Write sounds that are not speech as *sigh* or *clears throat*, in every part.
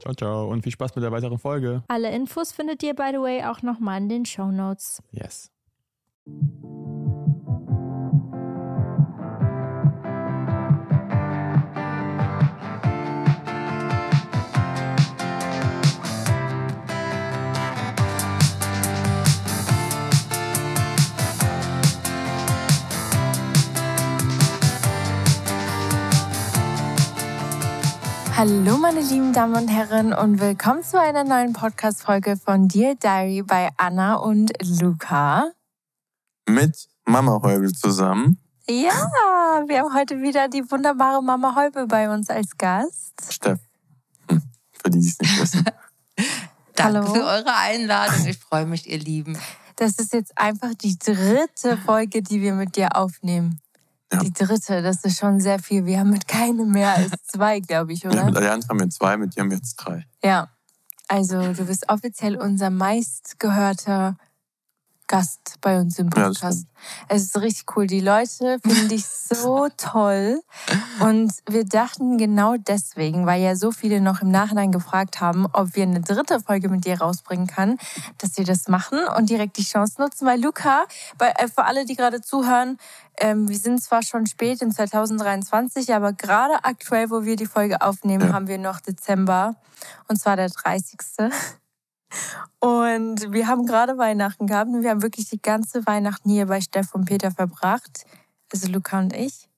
Ciao, ciao. Und viel Spaß mit der weiteren Folge. Alle Infos findet ihr, by the way, auch nochmal in den Show Notes. Yes. Hallo meine lieben Damen und Herren und willkommen zu einer neuen Podcast-Folge von Dear Diary bei Anna und Luca. Mit Mama Heubel zusammen. Ja, wir haben heute wieder die wunderbare Mama Heubel bei uns als Gast. Steff. Hm, für die, die es nicht wissen. *laughs* Danke Hallo. für eure Einladung. Ich freue mich, ihr Lieben. Das ist jetzt einfach die dritte Folge, die wir mit dir aufnehmen. Ja. Die dritte, das ist schon sehr viel. Wir haben mit keinem mehr als zwei, glaube ich, Ja, oder? mit Allianz haben wir zwei, mit dir haben wir jetzt drei. Ja. Also, du bist offiziell unser meistgehörter Gast bei uns im Ja, Podcast. es ist richtig cool. Die Leute finden dich *laughs* so toll. Und wir dachten genau deswegen, weil ja so viele noch im Nachhinein gefragt haben, ob wir eine dritte Folge mit dir rausbringen können, dass wir das machen und direkt die Chance nutzen. Weil Luca, bei, äh, für alle, die gerade zuhören, ähm, wir sind zwar schon spät in 2023, aber gerade aktuell, wo wir die Folge aufnehmen, Ja. haben wir noch Dezember. Und zwar der 30. Und wir haben gerade Weihnachten gehabt und wir haben wirklich die ganze Weihnachten hier bei Steff und Peter verbracht. Also Luca und ich.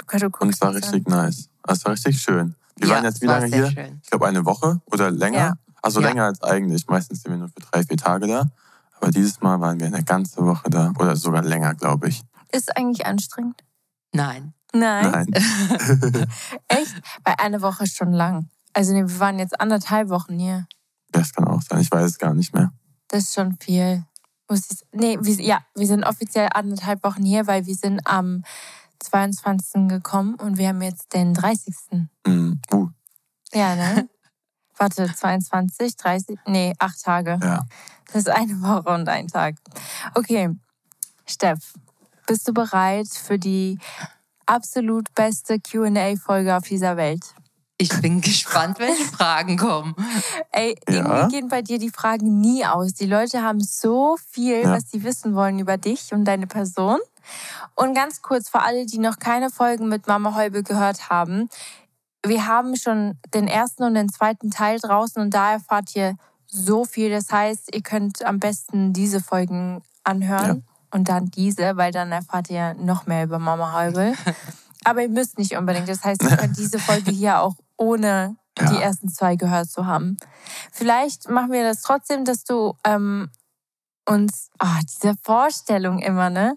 Luca, du Und guckst es war richtig nice. Es war richtig schön. Wir Ja, waren jetzt wie lange hier? schön. Ich glaube eine Woche oder länger. Ja. Also Ja. länger als eigentlich. Meistens sind wir nur für drei, vier Tage da. Aber dieses Mal waren wir eine ganze Woche da. Oder sogar länger, glaube ich. an. Ist eigentlich anstrengend? Nein. Nein. Nein. *laughs* Echt? Bei einer Woche ist schon lang. Also nee, wir waren jetzt anderthalb Wochen hier. Das kann auch sein. Ich weiß es gar nicht mehr. Das ist schon viel. Muss ich, nee, wir, ja, wir sind offiziell anderthalb Wochen hier, weil wir sind am 22. gekommen und wir haben jetzt den 30. Hm. Uh, Ja, ne? *laughs* Warte, 22, 30, nee, acht Tage. ja. Das ist eine Woche und ein Tag. Okay, Steff, bist du bereit für die absolut beste QA-Folge auf dieser Welt? Ich bin *laughs* gespannt, welche Fragen kommen. Ey, Ja. irgendwie gehen bei dir die Fragen nie aus. Die Leute haben so viel, Ja. was sie wissen wollen über dich und deine Person. Und ganz kurz für alle, die noch keine Folgen mit Mama Heubel gehört haben. wir haben schon den ersten und den zweiten Teil draußen und da erfahrt ihr so viel. Das heißt, ihr könnt am besten diese Folgen anhören und dann diese, weil dann erfahrt ihr noch mehr über Mama Heubel. *laughs* Aber ihr müsst nicht unbedingt. Das heißt, ihr könnt diese Folge hier auch ohne Ja. die ersten zwei gehört zu haben. Vielleicht machen wir das trotzdem, dass du ähm, uns, ah, diese Vorstellung immer, ne?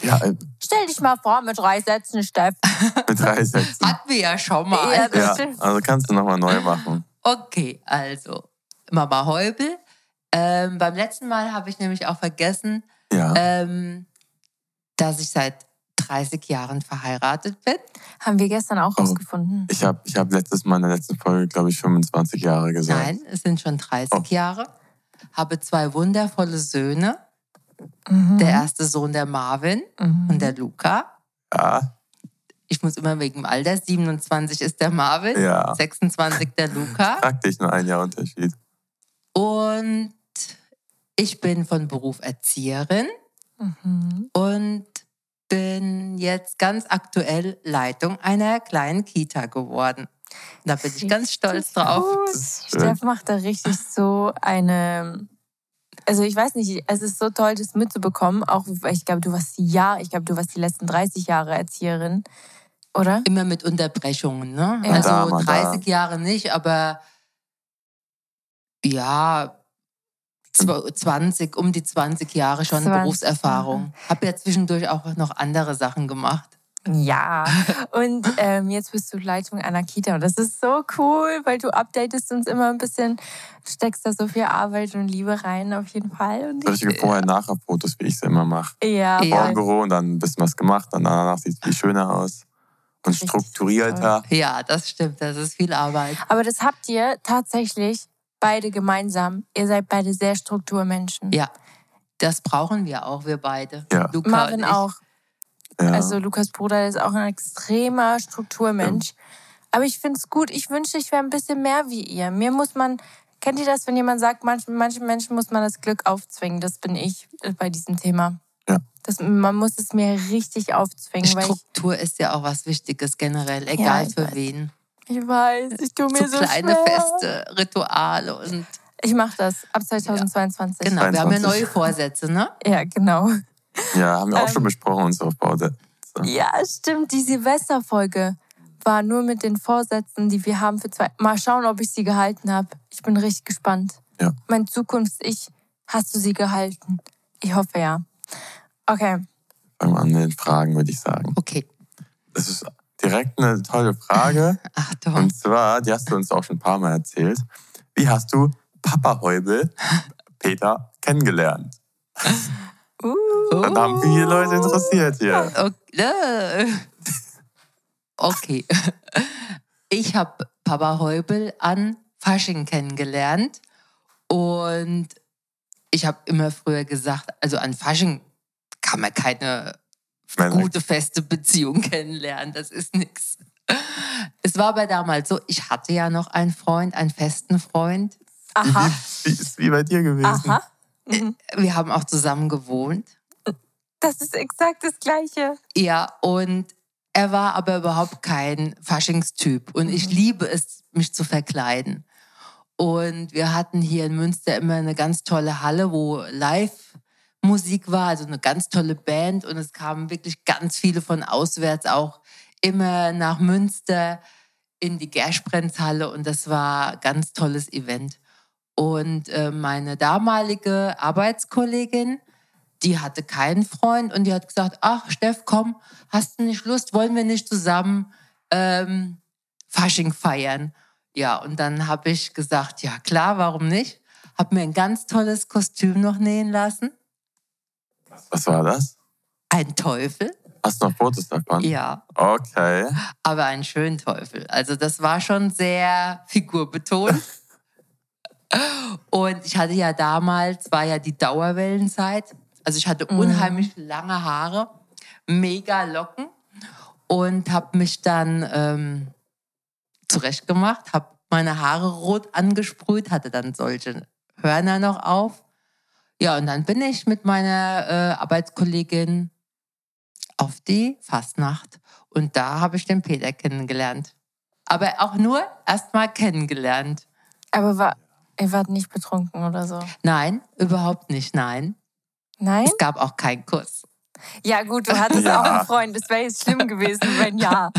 Ja, äh, Stell dich mal vor mit drei Sätzen, Steff. *laughs* mit drei Sätzen. Hatten wir ja schon mal. Ja, das Ja, stimmt. also kannst du nochmal neu machen. Okay, also Mama Heubel. Ähm, beim letzten Mal habe ich nämlich auch vergessen, Ja. ähm, dass ich seit 30 Jahren verheiratet bin. Haben wir gestern auch Oh. rausgefunden. Ich habe ich hab letztes Mal in der letzten Folge, glaube ich, 25 Jahre gesagt. Nein, es sind schon 30 Oh. Jahre. Habe zwei wundervolle Söhne. Mhm. Der erste Sohn der Marvin Mhm. und der Luca. Ja, Ich muss immer wegen dem Alter. 27 ist der Marvin, ja. 26 der Luca. *laughs* Praktisch nur ein Jahr Unterschied. Und ich bin von Beruf Erzieherin Mhm. und bin jetzt ganz aktuell Leitung einer kleinen Kita geworden. Da bin ich ganz stolz drauf. Steff macht da richtig so eine. Also ich weiß nicht, es ist so toll, das mitzubekommen. Auch, ich glaube, du warst Jahr, ich glaube, du warst die letzten 30 Jahre Erzieherin, oder? Immer mit Unterbrechungen, ne? Ja. Also Da, mal da. 30 Jahre nicht, aber ja, 20, um die 20 Jahre schon 20 Berufserfahrung. Habe ja zwischendurch auch noch andere Sachen gemacht. Ja. Und ähm, jetzt bist du Leitung einer Kita und das ist so cool, weil du updatest uns immer ein bisschen, steckst da so viel Arbeit und Liebe rein auf jeden Fall. Und So ich, richtige Vorher-Nachher-Fotos, wie ich es immer mache. ja, Ja. Vor dem Büro und dann ein bisschen was gemacht, dann danach sieht es viel schöner aus. Und strukturierter. Ja, das stimmt, das ist viel Arbeit. Aber das habt ihr tatsächlich beide gemeinsam. Ihr seid beide sehr Strukturmenschen. Ja, das brauchen wir auch, wir beide. Ja. Luca Marvin und ich. auch. Ja. Also Lukas Bruder ist auch ein extremer Strukturmensch. Aber ich finde es gut. Ich wünschte, ich wäre ein bisschen mehr wie ihr. Mir muss man, kennt ihr das, wenn jemand sagt, manchen, manchen Menschen muss man das Glück aufzwingen? Das bin ich äh, bei diesem Thema. Ja. Das, man muss es mir richtig aufzwingen, weil ich, Struktur ist ja auch was Wichtiges generell, egal für weiß. wen. Ich weiß, ich tue mir So so, kleine schwer. Feste, Rituale und Ich mache das ab 2022. genau, wir haben ja 22. neue Vorsätze, ne? Ja, genau. ja, haben wir auch Ähm, schon besprochen, unsere Vorsätze. Ja, stimmt. Die Silvesterfolge war nur mit den Vorsätzen, die wir haben für zwei. Mal schauen, ob ich sie gehalten habe. Ich bin richtig gespannt. Ja. Mein Zukunfts-Ich, hast du sie gehalten? Ich hoffe ja. Okay. Fangen wir an mit den Fragen, würde ich sagen. Okay, Das ist direkt eine tolle Frage. *laughs* Achtung. Und zwar, die hast du uns auch schon ein paar Mal erzählt. Wie hast du Papa Heubel, Peter, kennengelernt? *laughs* Uh. Das haben viele Leute interessiert hier. *laughs* Okay. äh. okay. Ich habe Papa Heubel an Fasching kennengelernt und ich habe immer früher gesagt, also an Fasching kann man keine Meine- gute, feste Beziehung *laughs* kennenlernen. Das ist nichts. Es war aber damals so, ich hatte ja noch einen Freund, einen festen Freund. Aha. Wie ist wie bei dir gewesen? Aha. Mhm. Wir haben auch zusammen gewohnt. Das ist exakt das Gleiche. Ja, und er war aber überhaupt kein Faschingstyp. Und ich liebe es, mich zu verkleiden. Und wir hatten hier in Münster immer eine ganz tolle Halle, wo Live-Musik war, also eine ganz tolle Band. Und es kamen wirklich ganz viele von auswärts auch immer nach Münster in die Gersprenz-Halle. Und das war ein ganz tolles Event. Und äh, meine damalige Arbeitskollegin, die hatte keinen Freund und die hat gesagt, ach Steff, komm, hast du nicht Lust, wollen wir nicht zusammen ähm, Fasching feiern? Ja, und dann habe ich gesagt, ja klar, warum nicht? Habe mir ein ganz tolles Kostüm noch nähen lassen. Was war das? Ein Teufel, Hast du noch Fotos davon? ja, Okay. aber einen schönen Teufel. Also das war schon sehr figurbetont. *laughs* Und ich hatte ja damals, war ja die Dauerwellenzeit. Also ich hatte unheimlich lange Haare, mega Locken und habe mich dann ähm, zurechtgemacht, habe meine Haare rot angesprüht, hatte dann solche Hörner noch auf. Ja, und dann bin ich mit meiner äh, Arbeitskollegin auf die Fastnacht. Und da habe ich den Peter kennengelernt. Aber auch nur erst mal kennengelernt. Aber war, ihr wart nicht betrunken oder so? Nein, überhaupt nicht, nein. Nein? Es gab auch keinen Kuss. Ja, gut, du hattest *laughs* Ja. auch einen Freund. Das wäre jetzt schlimm gewesen, wenn ja.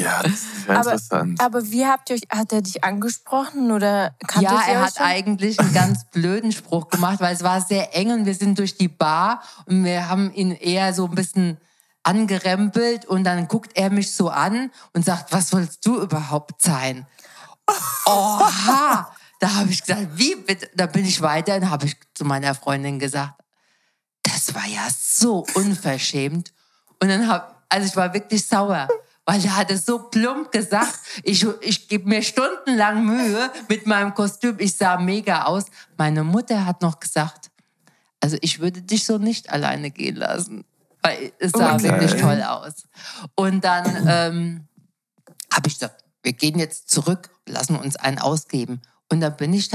Ja, das ist ja Aber- interessant. Aber wie habt ihr euch, hat er dich angesprochen oder kanntet ja, er hat schon? eigentlich einen ganz blöden Spruch gemacht, weil es war sehr eng und wir sind durch die Bar und wir haben ihn eher so ein bisschen angerempelt und dann guckt er mich so an und sagt, was sollst du überhaupt sein? Oha! Da habe ich gesagt, wie bitte? Da bin ich weiter und habe ich zu meiner Freundin gesagt, das war ja so unverschämt. Und dann hab, also ich war wirklich sauer, weil er hatte so plump gesagt, ich, ich gebe mir stundenlang Mühe mit meinem Kostüm, ich sah mega aus. Meine Mutter hat noch gesagt, also ich würde dich so nicht alleine gehen lassen, weil es sah Okay. wirklich toll aus. Und dann ähm, habe ich gesagt, wir gehen jetzt zurück, lassen uns einen ausgeben. Und dann bin ich,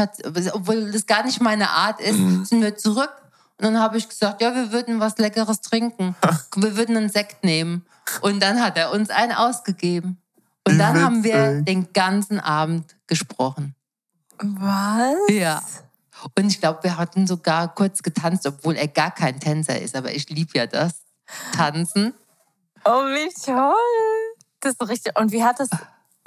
obwohl das gar nicht meine Art ist, sind wir zurück. Und dann habe ich gesagt, ja, wir würden was Leckeres trinken. *laughs* Wir würden einen Sekt nehmen. Und dann hat er uns einen ausgegeben. Und dann haben wir den ganzen Abend gesprochen. Was? Ja. Und ich glaube, wir hatten sogar kurz getanzt, obwohl er gar kein Tänzer ist. Aber ich liebe ja das. Tanzen. Oh, wie toll. Das ist richtig. Und wie hat das,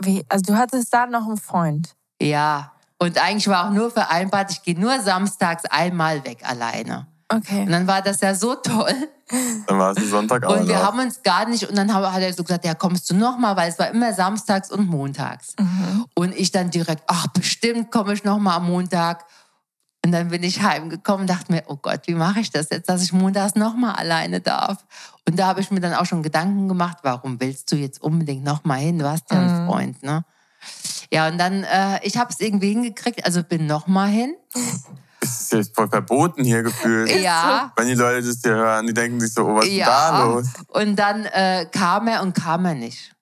wie, also du hattest da noch einen Freund. Ja. Und eigentlich war auch nur vereinbart, ich gehe nur samstags einmal weg alleine. Und Okay. dann war das ja so toll. Dann war es ein Sonntag auch Und wir haben uns gar nicht, und dann hat er so gesagt, ja, kommst du noch mal, weil es war immer samstags und montags. Und ich dann direkt, ach, bestimmt komme ich noch mal am Montag. Und dann bin ich heimgekommen und dachte mir, oh Gott, wie mache ich das jetzt, dass ich montags noch mal alleine darf? Und da habe ich mir dann auch schon Gedanken gemacht, warum willst du jetzt unbedingt noch mal hin? Du hast ja einen Freund, ne? Ja, und dann, äh, ich habe es irgendwie hingekriegt, also bin noch mal hin. *laughs* Das ist jetzt voll verboten hier gefühlt. Ja. Wenn die Leute das hier hören, die denken sich so, oh, was ist Ja. da los? Und dann äh, kam er und kam er nicht.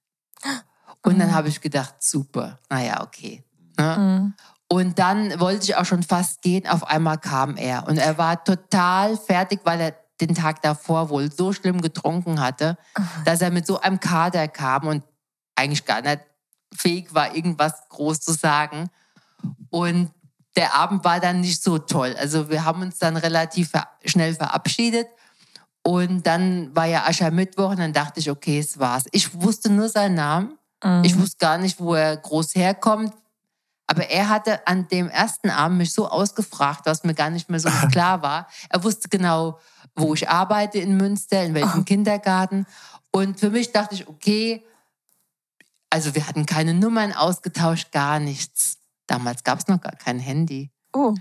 Und dann habe ich gedacht, super, naja, okay. Ne? Und dann wollte ich auch schon fast gehen, auf einmal kam er. Und er war total fertig, weil er den Tag davor wohl so schlimm getrunken hatte, dass er mit so einem Kater kam und eigentlich gar nicht fähig war, irgendwas groß zu sagen. Und der Abend war dann nicht so toll. Also wir haben uns dann relativ ver schnell verabschiedet. Und dann war ja Aschermittwoch und dann dachte ich, okay, es war's. Ich wusste nur seinen Namen. Ich wusste gar nicht, wo er groß herkommt. Aber er hatte an dem ersten Abend mich so ausgefragt, was mir gar nicht mehr so *laughs* klar war. Er wusste genau, wo ich arbeite in Münster, in welchem Kindergarten. Und für mich dachte ich, okay, also wir hatten keine Nummern ausgetauscht, gar nichts. Damals gab es noch gar kein Handy. Oh.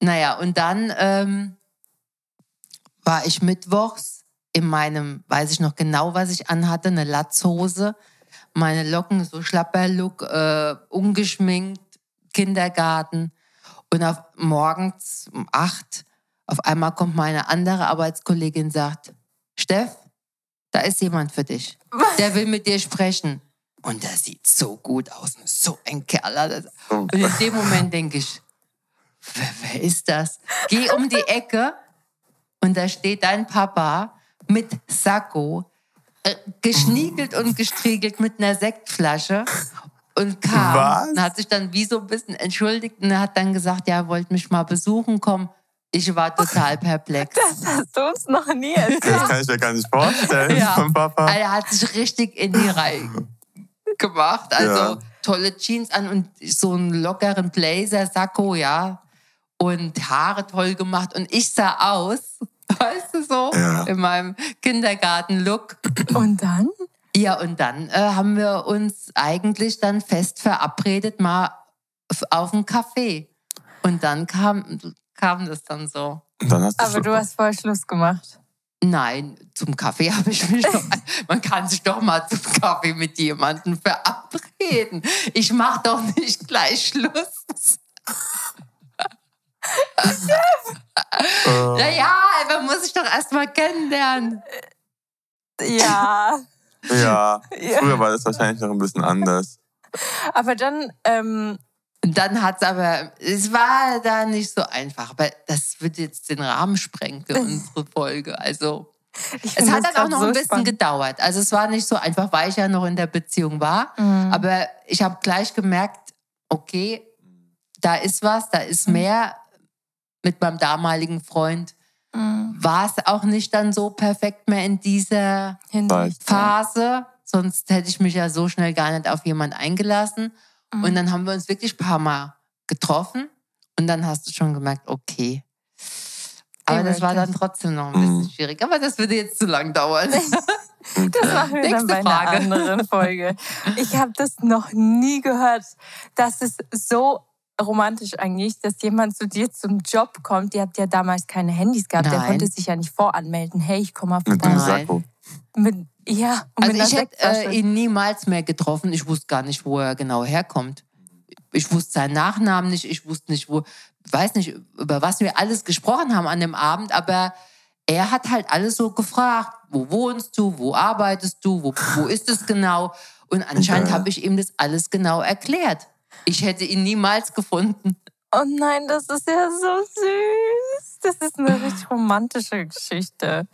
Naja, und dann ähm, war ich mittwochs in meinem, weiß ich noch genau, was ich anhatte, eine Latzhose, meine Locken, so Schlapperlook, äh, ungeschminkt, Kindergarten. Und auf, morgens um acht, auf einmal kommt meine andere Arbeitskollegin und sagt, Steff, da ist jemand für dich. Der will mit dir sprechen. Und der sieht so gut aus. ist So ein Kerl. Das- Und in dem Moment denke ich, wer, wer ist das? Geh um die Ecke und da steht dein Papa mit Sakko, äh, geschniegelt und gestriegelt mit einer Sektflasche und kam Was? und hat sich dann wie so ein bisschen entschuldigt und er hat dann gesagt, ja, er wollte mich mal besuchen kommen. Ich war total perplex. Das hast du uns noch nie erzählt. Das kann ich mir gar nicht vorstellen Ja. von Papa. Er hat sich richtig in die Reihe gemacht. Also Ja. tolle Jeans an und so einen lockeren Blazer, Sakko, ja. Und Haare toll gemacht. Und ich sah aus, *laughs* weißt du so, Ja. in meinem Kindergarten-Look. Und dann? Ja, und dann äh, haben wir uns eigentlich dann fest verabredet, mal auf einen Kaffee. Und dann kam, kam das dann so. Dann hast du Aber du hast voll Schluss gemacht. Nein, zum Kaffee *laughs* habe ich mich doch. *laughs* Man kann sich doch mal zum Kaffee mit jemandem verabreden. Ich mache doch nicht gleich Schluss. äh, Naja, man muss sich doch erst mal kennenlernen. Ja. ja, Ja. früher war das wahrscheinlich noch ein bisschen anders. Aber dann, ähm, Und dann hat's aber, es war da nicht so einfach. Aber das wird jetzt den Rahmen sprengen für *laughs* unsere Folge. Also, Es hat dann auch noch so ein bisschen spannend. gedauert. Also es war nicht so einfach, weil ich ja noch in der Beziehung war. Mhm. Aber ich habe gleich gemerkt, okay, da ist was, da ist Mhm. mehr. Mit meinem damaligen Freund Mhm. war es auch nicht dann so perfekt mehr in dieser Hinsicht. Phase. Sonst hätte ich mich ja so schnell gar nicht auf jemand eingelassen. Mhm. Und dann haben wir uns wirklich ein paar Mal getroffen. Und dann hast du schon gemerkt, okay. Aber das war dann trotzdem noch ein bisschen Mhm. schwierig. Aber das würde jetzt zu lang dauern. *laughs* Das machen wir Nächste dann bei Frage. einer anderen Folge. Ich habe das noch nie gehört. Das ist so romantisch eigentlich, dass jemand zu dir zum Job kommt. Ihr habt ja damals keine Handys gehabt. Der Nein. konnte sich ja nicht voranmelden. Hey, ich komme mal Mit vorbei. dem. Sakko. Mit, ja, und Also ich hätte äh, ihn niemals mehr getroffen. Ich wusste gar nicht, wo er genau herkommt. Ich wusste seinen Nachnamen nicht. Ich wusste nicht, wo, weiß nicht, über was wir alles gesprochen haben an dem Abend. Aber er hat halt alles so gefragt. Wo wohnst du? Wo arbeitest du? Wo, wo ist es genau? Und anscheinend Okay. habe ich ihm das alles genau erklärt. Ich hätte ihn niemals gefunden. Oh nein, das ist ja so süß. Das ist eine richtig romantische Geschichte.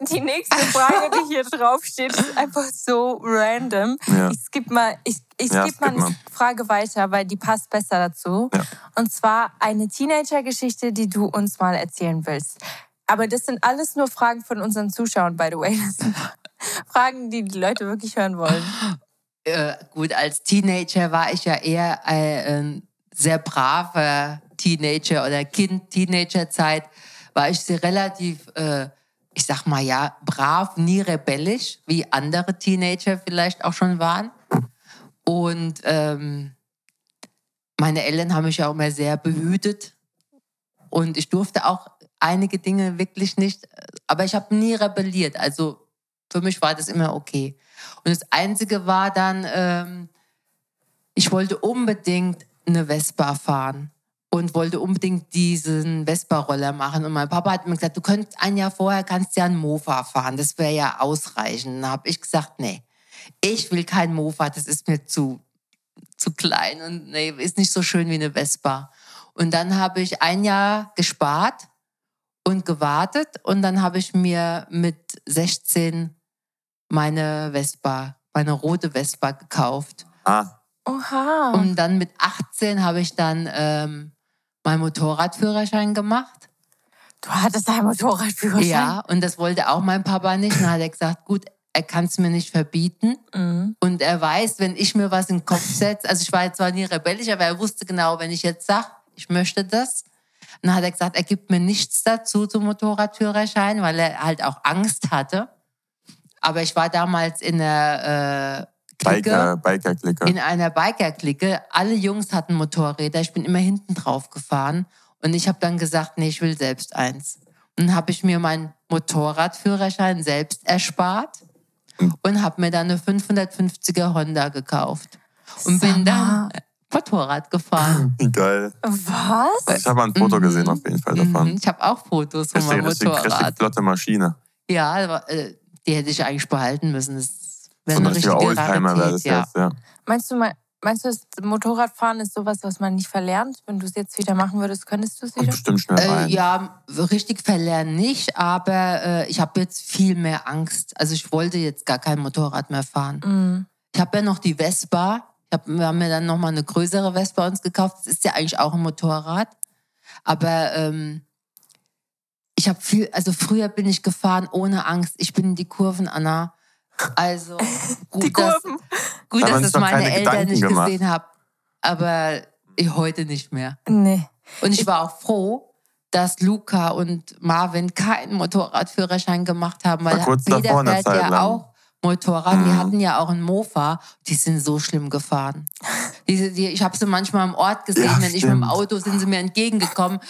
Die nächste Frage, die hier drauf steht, ist einfach so random. Ja. Ich skippe mal, ich, ich Ja, mal skip eine Frage weiter, weil die passt besser dazu. Ja. Und zwar eine Teenager-Geschichte, die du uns mal erzählen willst. Aber das sind alles nur Fragen von unseren Zuschauern, by the way. Das sind Fragen, die die Leute wirklich hören wollen. Äh, gut, als Teenager war ich ja eher äh, ein sehr braver Teenager oder Kind, Teenagerzeit, war ich sehr relativ, äh, ich sag mal ja, brav, nie rebellisch, wie andere Teenager vielleicht auch schon waren. Und ähm, meine Eltern haben mich ja auch immer sehr behütet. Und ich durfte auch einige Dinge wirklich nicht, aber ich habe nie rebelliert. Also für mich war das immer okay. Und das Einzige war dann, ähm, ich wollte unbedingt eine Vespa fahren und wollte unbedingt diesen Vespa-Roller machen. Und mein Papa hat mir gesagt, du könntest ein Jahr vorher kannst ja einen Mofa fahren. Das wäre ja ausreichend. Da habe ich gesagt, nee, ich will kein Mofa, das ist mir zu, zu klein und nee, ist nicht so schön wie eine Vespa. Und dann habe ich ein Jahr gespart und gewartet und dann habe ich mir mit 16 meine Vespa, meine rote Vespa gekauft. Ah, Oha. Und dann mit 18 habe ich dann ähm, meinen Motorradführerschein gemacht. du hattest einen Motorradführerschein? Ja, und das wollte auch mein Papa nicht. Und dann hat er gesagt, gut, er kann es mir nicht verbieten. Mhm. Und er weiß, wenn ich mir was in den Kopf setze, also ich war jetzt zwar nie rebellisch, aber er wusste genau, wenn ich jetzt sage, ich möchte das, dann hat er gesagt, er gibt mir nichts dazu zum Motorradführerschein, weil er halt auch Angst hatte. Aber ich war damals in der Clique, Biker, Biker-Clique. in einer Biker-Clique. Alle Jungs hatten Motorräder. Ich bin immer hinten drauf gefahren. Und ich habe dann gesagt, nee, ich will selbst eins. Und dann habe ich mir meinen Motorradführerschein selbst erspart und habe mir dann eine 550er Honda gekauft. Und bin Sag dann. Motorrad gefahren. Geil. Was? Ich habe ein Foto Mhm. gesehen auf jeden Fall davon. Mhm, Ich habe auch Fotos von meinem richtig, richtig Motorrad. flotte Maschine. Ja, aber, äh, die hätte ich eigentlich behalten müssen. Das So wäre ein richtiger richtige Oldtimer wäre das ja. jetzt, ja. Meinst du, mal- meinst du, das Motorradfahren ist sowas, was man nicht verlernt? Wenn du es jetzt wieder machen würdest, könntest du es wieder? bestimmt schnell Äh, rein. ja, richtig verlernen nicht, aber äh, ich habe jetzt viel mehr Angst. Also ich wollte jetzt gar kein Motorrad mehr fahren. Mhm. Ich habe ja noch die Vespa. Ich hab, wir haben mir dann nochmal eine größere Vespa uns gekauft. Das ist ja eigentlich auch ein Motorrad. Aber ähm, ich habe viel, also früher bin ich gefahren ohne Angst. Ich bin in die Kurven, Anna. Also *laughs* gut, Die dass, Kurven. gut dass noch meine Eltern Gedanken nicht gemacht. gesehen haben. Aber ich heute nicht mehr. Nee. Und ich war auch froh, dass Luca und Marvin keinen Motorradführerschein gemacht haben, weil Peter fährt ja auch Motorrad. Die Mhm. hatten ja auch einen Mofa. Die sind so schlimm gefahren. *laughs* Diese, die, ich habe sie manchmal im Ort gesehen, Ja, wenn ich mit dem. Auto sind sie mir entgegengekommen.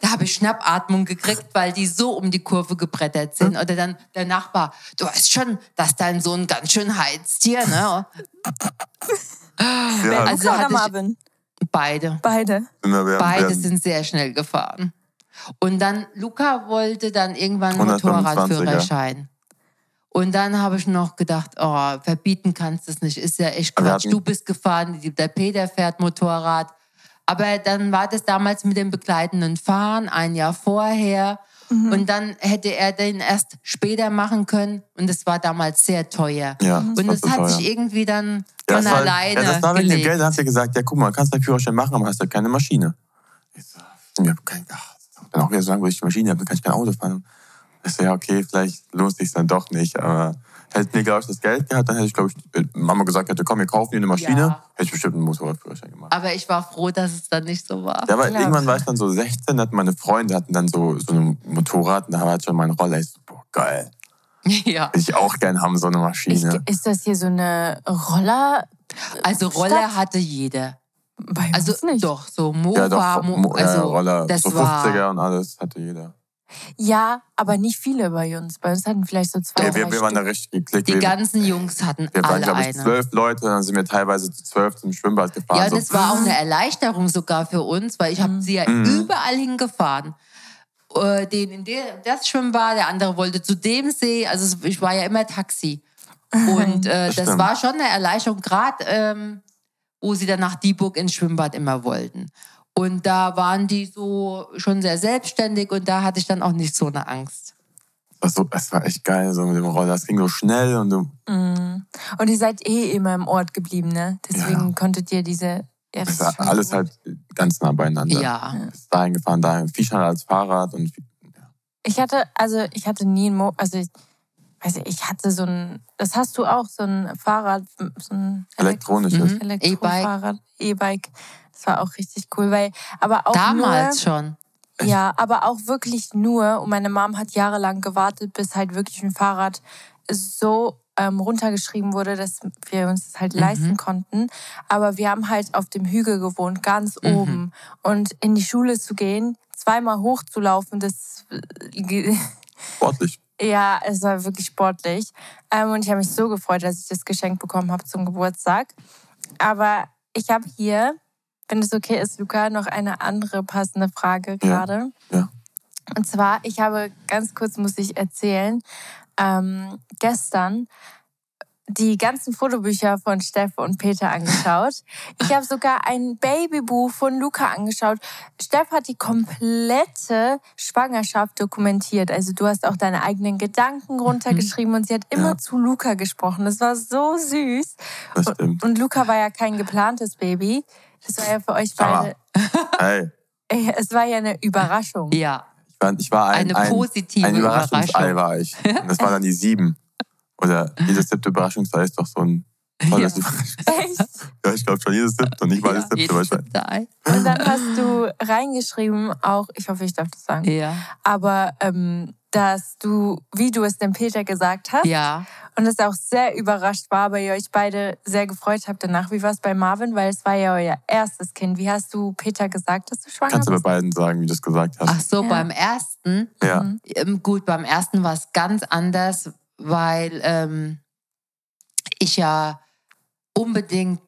Da habe ich Schnappatmung gekriegt, weil die so um die Kurve gebrettert sind. Hm. Oder dann der Nachbar, du weißt schon, dass dein Sohn ganz schön heizt hier, ne? *laughs* Ja, Also oder Marvin? Beide. Beide. Beide sind sehr schnell gefahren. Und dann, Luca wollte dann irgendwann einen 125er. Und dann habe ich noch gedacht, oh, verbieten kannst du es nicht, ist ja echt Quatsch. Du bist gefahren, der Peter fährt Motorrad. Aber dann war das damals mit dem begleitenden Fahren ein Jahr vorher. Mhm. Und dann hätte er den erst später machen können. Und das war damals sehr teuer. Ja, Und war das so hat teuer. sich irgendwie dann Ja, von das war, alleine ja, das war wegen dem. Geld. Dann hat er gesagt, ja, guck mal, kannst deinen Führerschein machen, aber hast halt keine Maschine. Ich so, ja, kein, ach, dann auch wieder lange, wo ich die Maschine habe, dann kann ich kein Auto fahren. Ich so, ja, okay, vielleicht lohnt sich dann doch nicht, aber hätte mir, glaube ich, das Geld gehabt, dann hätte ich, glaube ich, Mama gesagt hätte, komm, wir kaufen dir eine Maschine, Ja. hätte ich bestimmt einen Motorradführerschein gemacht. Aber ich war froh, dass es dann nicht so war. Ja, aber Ja, irgendwann war ich dann so 16, hatten meine Freunde hatten dann so, so ein Motorrad und da war halt schon mein Roller. Ich so, boah, geil. *laughs* Ja. Will ich auch gern haben, so eine Ich, Maschine. ist das hier so eine Roller? Also Roller Stadt? hatte jeder. Bei Also nicht. doch, so Mova, ja, doch, Mo also Roller, das so war 50er und alles hatte jeder. Ja, aber nicht viele bei uns. Bei uns hatten vielleicht so zwei, Ja, drei wir, wir waren da richtig geklickt. die Wir, ganzen Jungs hatten wir waren, alle glaube ich, eine. zwölf Leute, dann sind wir teilweise zu zwölf zum Schwimmbad gefahren. Ja, so, das war auch eine Erleichterung sogar für uns, weil ich habe sie ja Mhm. überall hingefahren. Äh, Den in der, das Schwimmbad, der andere wollte zu dem See. Also ich war ja immer Taxi. Und äh, Das das, war schon eine Erleichterung, gerade ähm, wo sie dann nach Dieburg ins Schwimmbad immer wollten. Und da waren die so schon sehr selbstständig und da hatte ich dann auch nicht so eine Angst. das, war so, das war echt geil, so mit dem Roller. Das ging so schnell und du, Mhm. Und ihr seid eh immer im Ort geblieben, ne? Deswegen Ja. konntet ihr diese. Ja, das war alles gut. halt ganz nah beieinander. Ja. Bis dahin gefahren, dahin. Viel schneller als Fahrrad und viel, Ich hatte, also ich hatte nie ein Mo also ich weiß nicht, ich hatte so ein, das hast du auch, so ein Fahrrad, so ein elektronisches. Mhm. Elektrofahrrad, E-Bike. Das war auch richtig cool, weil, aber auch Damals nur, schon. Ja, aber auch wirklich nur, und meine Mom hat jahrelang gewartet, bis halt wirklich ein Fahrrad so ähm, runtergeschrieben wurde, dass wir uns das halt Mhm. leisten konnten. Aber wir haben halt auf dem Hügel gewohnt, ganz Mhm. oben. Und in die Schule zu gehen, zweimal hochzulaufen, das äh, *laughs* Sportlich. ja, es war wirklich sportlich. Ähm, und ich habe mich so gefreut, dass ich das Geschenk bekommen habe zum Geburtstag. Aber ich habe hier, wenn es okay ist, Luca, noch eine andere passende Frage gerade. ja. Und zwar, ich habe ganz kurz, muss ich erzählen, ähm, gestern die ganzen Fotobücher von Steff und Peter angeschaut. Ich habe sogar ein Babybuch von Luca angeschaut. Steff hat die komplette Schwangerschaft dokumentiert. Also du hast auch deine eigenen Gedanken runtergeschrieben und sie hat immer Ja. zu Luca gesprochen. Das war so süß. Das Und, stimmt. und Luca war ja kein geplantes Baby. Das war ja für euch beide. Hey, *laughs* Ey, Es war ja eine Überraschung. Ja, ich war, ich war ein, eine ein, positive ein Überraschungsei Überraschung. war ich. Und das war dann die sieben. Oder jedes siebte Überraschungsei ist doch so ein tolles Ja. Überraschungsei. Echt? *laughs* Ja, ich glaube schon jedes siebte und nicht mal Ja, das siebte. jedes aber ich weiß- siebte Ei. Und dann hast du reingeschrieben, auch, ich hoffe, ich darf das sagen, Ja. aber ähm, dass du, wie du es dem Peter gesagt hast, Ja. und es auch sehr überrascht war, weil ihr euch beide sehr gefreut habt danach. Wie war es bei Marvin? Weil es war ja euer erstes Kind. Wie hast du Peter gesagt, dass du schwanger Kannst du bei bist? beiden sagen, wie du es gesagt hast. Ach so, Ja. beim ersten, ja. Mhm. ähm, gut, beim ersten war es ganz anders, weil ähm, ich ja unbedingt,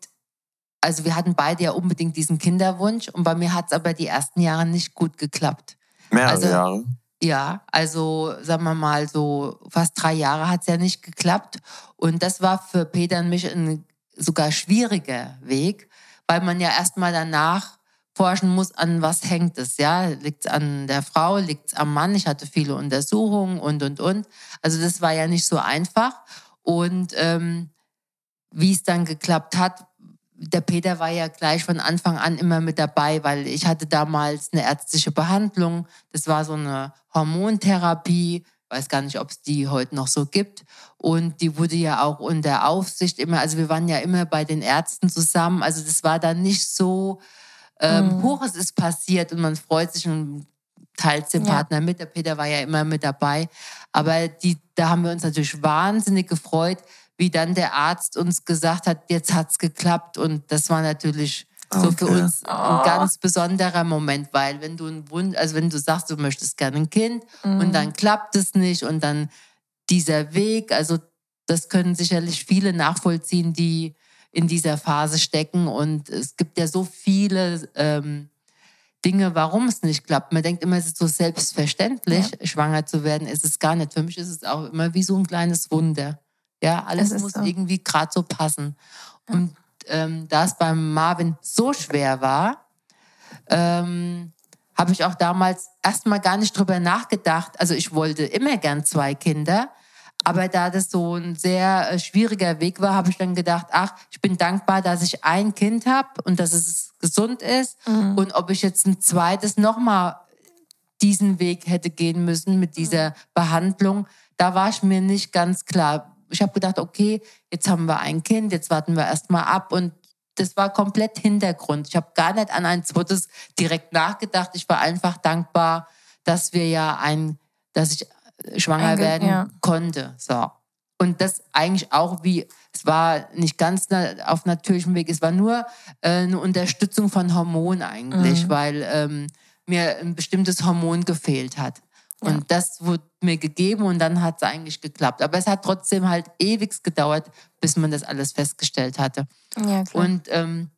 also wir hatten beide ja unbedingt diesen Kinderwunsch und bei mir hat es aber die ersten Jahre nicht gut geklappt. Mehrere Also- Jahre. Ja, also sagen wir mal so fast drei Jahre hat es ja nicht geklappt. Und das war für Peter und mich ein sogar schwieriger Weg, weil man ja erstmal danach forschen muss, an was hängt es. Ja, liegt es an der Frau, liegt es am Mann? Ich hatte viele Untersuchungen und, und, und. Also das war ja nicht so einfach. Und ähm, wie es dann geklappt hat, der Peter war ja gleich von Anfang an immer mit dabei, weil ich hatte damals eine ärztliche Behandlung. Das war so eine Hormontherapie. Weiß gar nicht, ob es die heute noch so gibt. Und die wurde ja auch unter Aufsicht immer, also wir waren ja immer bei den Ärzten zusammen. Also das war dann nicht so ähm, Mhm. hoch, es ist passiert und man freut sich und teilt den Ja. Partner mit. Der Peter war ja immer mit dabei. Aber die, da haben wir uns natürlich wahnsinnig gefreut, wie dann der Arzt uns gesagt hat, jetzt hat's geklappt. Und das war natürlich so für Okay. uns ein ganz besonderer Moment, weil wenn du ein Wund, also wenn du sagst, du möchtest gerne ein Kind Mhm. und dann klappt es nicht und dann dieser Weg, also das können sicherlich viele nachvollziehen, die in dieser Phase stecken. Und es gibt ja so viele ähm, Dinge, warum es nicht klappt. Man denkt immer, es ist so selbstverständlich, schwanger zu werden. Ist es gar nicht. Für mich ist es auch immer wie so ein kleines Wunder. Ja, alles muss so. irgendwie gerade so passen. Und ähm, da es beim Marvin so schwer war, ähm, habe ich auch damals erstmal gar nicht drüber nachgedacht. Also ich wollte immer gern zwei Kinder. Aber da das so ein sehr äh, schwieriger Weg war, habe ich dann gedacht, ach, ich bin dankbar, dass ich ein Kind habe und dass es gesund ist. Mhm. Und ob ich jetzt ein zweites nochmal diesen Weg hätte gehen müssen mit dieser Behandlung, da war ich mir nicht ganz klar. Ich habe gedacht, okay, jetzt haben wir ein Kind, jetzt warten wir erstmal ab und das war komplett Hintergrund. Ich habe gar nicht an ein zweites direkt nachgedacht. Ich war einfach dankbar, dass wir ja ein, dass ich schwanger Einge werden ja. konnte. So. Und das eigentlich auch wie, es war nicht ganz auf natürlichem Weg, es war nur äh, eine Unterstützung von Hormonen eigentlich, mhm. weil ähm, mir ein bestimmtes Hormon gefehlt hat. Und ja. das wurde mir gegeben und dann hat es eigentlich geklappt. Aber es hat trotzdem halt ewig gedauert, bis man das alles festgestellt hatte. Ja, klar. Und ähm,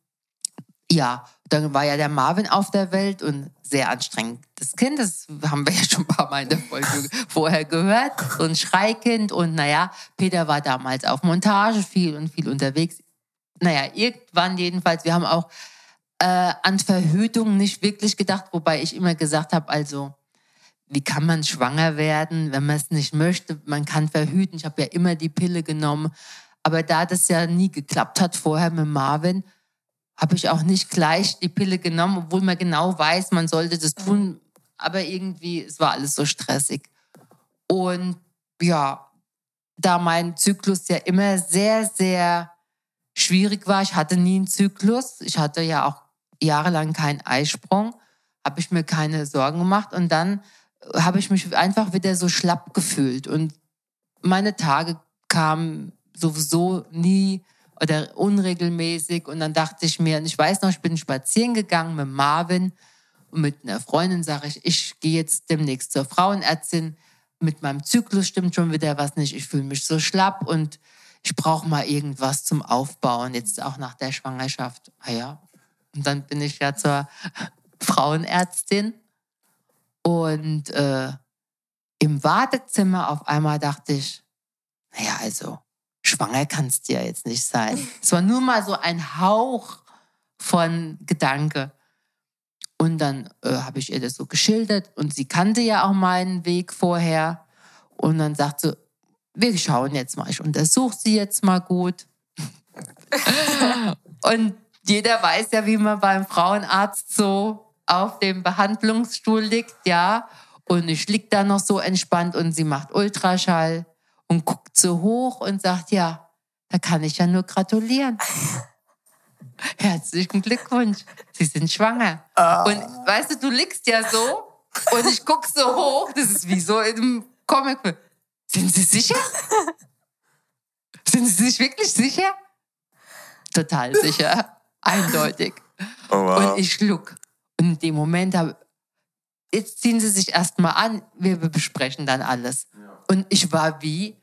ja, dann war ja der Marvin auf der Welt und sehr anstrengendes Kind. Das haben wir ja schon ein paar Mal in der Folge *laughs* vorher gehört. So ein Schreikind. Und naja, Peter war damals auf Montage viel und viel unterwegs. Naja, irgendwann jedenfalls, wir haben auch äh, an Verhütung nicht wirklich gedacht, wobei ich immer gesagt habe, also wie kann man schwanger werden, wenn man es nicht möchte? Man kann verhüten. Ich habe ja immer die Pille genommen. Aber da das ja nie geklappt hat vorher mit Marvin, habe ich auch nicht gleich die Pille genommen, obwohl man genau weiß, man sollte das tun. Aber irgendwie, es war alles so stressig. Und ja, da mein Zyklus ja immer sehr, sehr schwierig war, ich hatte nie einen Zyklus, ich hatte ja auch jahrelang keinen Eisprung, habe ich mir keine Sorgen gemacht und dann habe ich mich einfach wieder so schlapp gefühlt und meine Tage kamen sowieso nie oder unregelmäßig. Und dann dachte ich mir, und ich weiß noch, ich bin spazieren gegangen mit Marvin und mit einer Freundin sage ich, ich gehe jetzt demnächst zur Frauenärztin. Mit meinem Zyklus stimmt schon wieder was nicht. Ich fühle mich so schlapp und ich brauche mal irgendwas zum Aufbauen, jetzt auch nach der Schwangerschaft. Ah ja. Und dann bin ich ja zur Frauenärztin und äh, im Wartezimmer auf einmal dachte ich, naja, also schwanger kannst du ja jetzt nicht sein. *laughs* Es war nur mal so ein Hauch von Gedanke. Und dann äh, habe ich ihr das so geschildert und sie kannte ja auch meinen Weg vorher. Und dann sagt sie, wir schauen jetzt mal, ich untersuche sie jetzt mal gut. *laughs* und jeder weiß ja, wie man beim Frauenarzt so auf dem Behandlungsstuhl liegt, ja. Und ich liege da noch so entspannt und sie macht Ultraschall und guckt so hoch und sagt, ja, da kann ich ja nur gratulieren. *laughs* Herzlichen Glückwunsch, Sie sind schwanger. Ah. Und weißt du, du liegst ja so und ich gucke so hoch, das ist wie so in einem Comic. Sind Sie sicher? *laughs* Sind Sie sich wirklich sicher? Total sicher, eindeutig. Oh, wow. Und ich schluck. Und in dem Moment habe jetzt ziehen Sie sich erstmal an, wir besprechen dann alles. Und ich war wie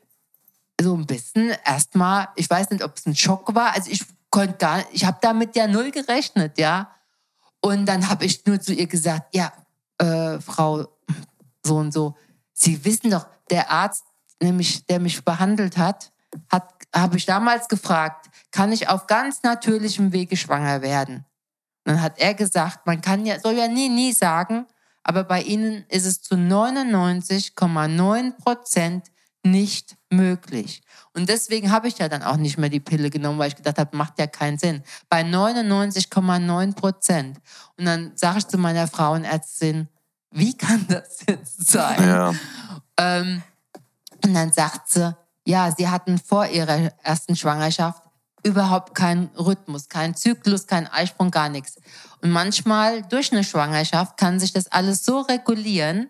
so ein bisschen erstmal, ich weiß nicht, ob es ein Schock war. Also ich konnte gar, ich habe damit ja null gerechnet, ja. Und dann habe ich nur zu ihr gesagt, ja, äh, Frau so und so, Sie wissen doch, der Arzt, nämlich der mich behandelt hat, hat habe ich damals gefragt, kann ich auf ganz natürlichem Wege schwanger werden? Dann hat er gesagt, man kann ja, soll ja nie, nie sagen, aber bei Ihnen ist es zu 99,9 Prozent nicht möglich. Und deswegen habe ich ja dann auch nicht mehr die Pille genommen, weil ich gedacht habe, macht ja keinen Sinn. Bei 99,9 Prozent. Und dann sage ich zu meiner Frauenärztin, wie kann das jetzt sein? Ja. Ähm, und dann sagt sie, ja, sie hatten vor ihrer ersten Schwangerschaft überhaupt keinen Rhythmus, keinen Zyklus, keinen Eisprung, gar nichts. Und manchmal durch eine Schwangerschaft kann sich das alles so regulieren.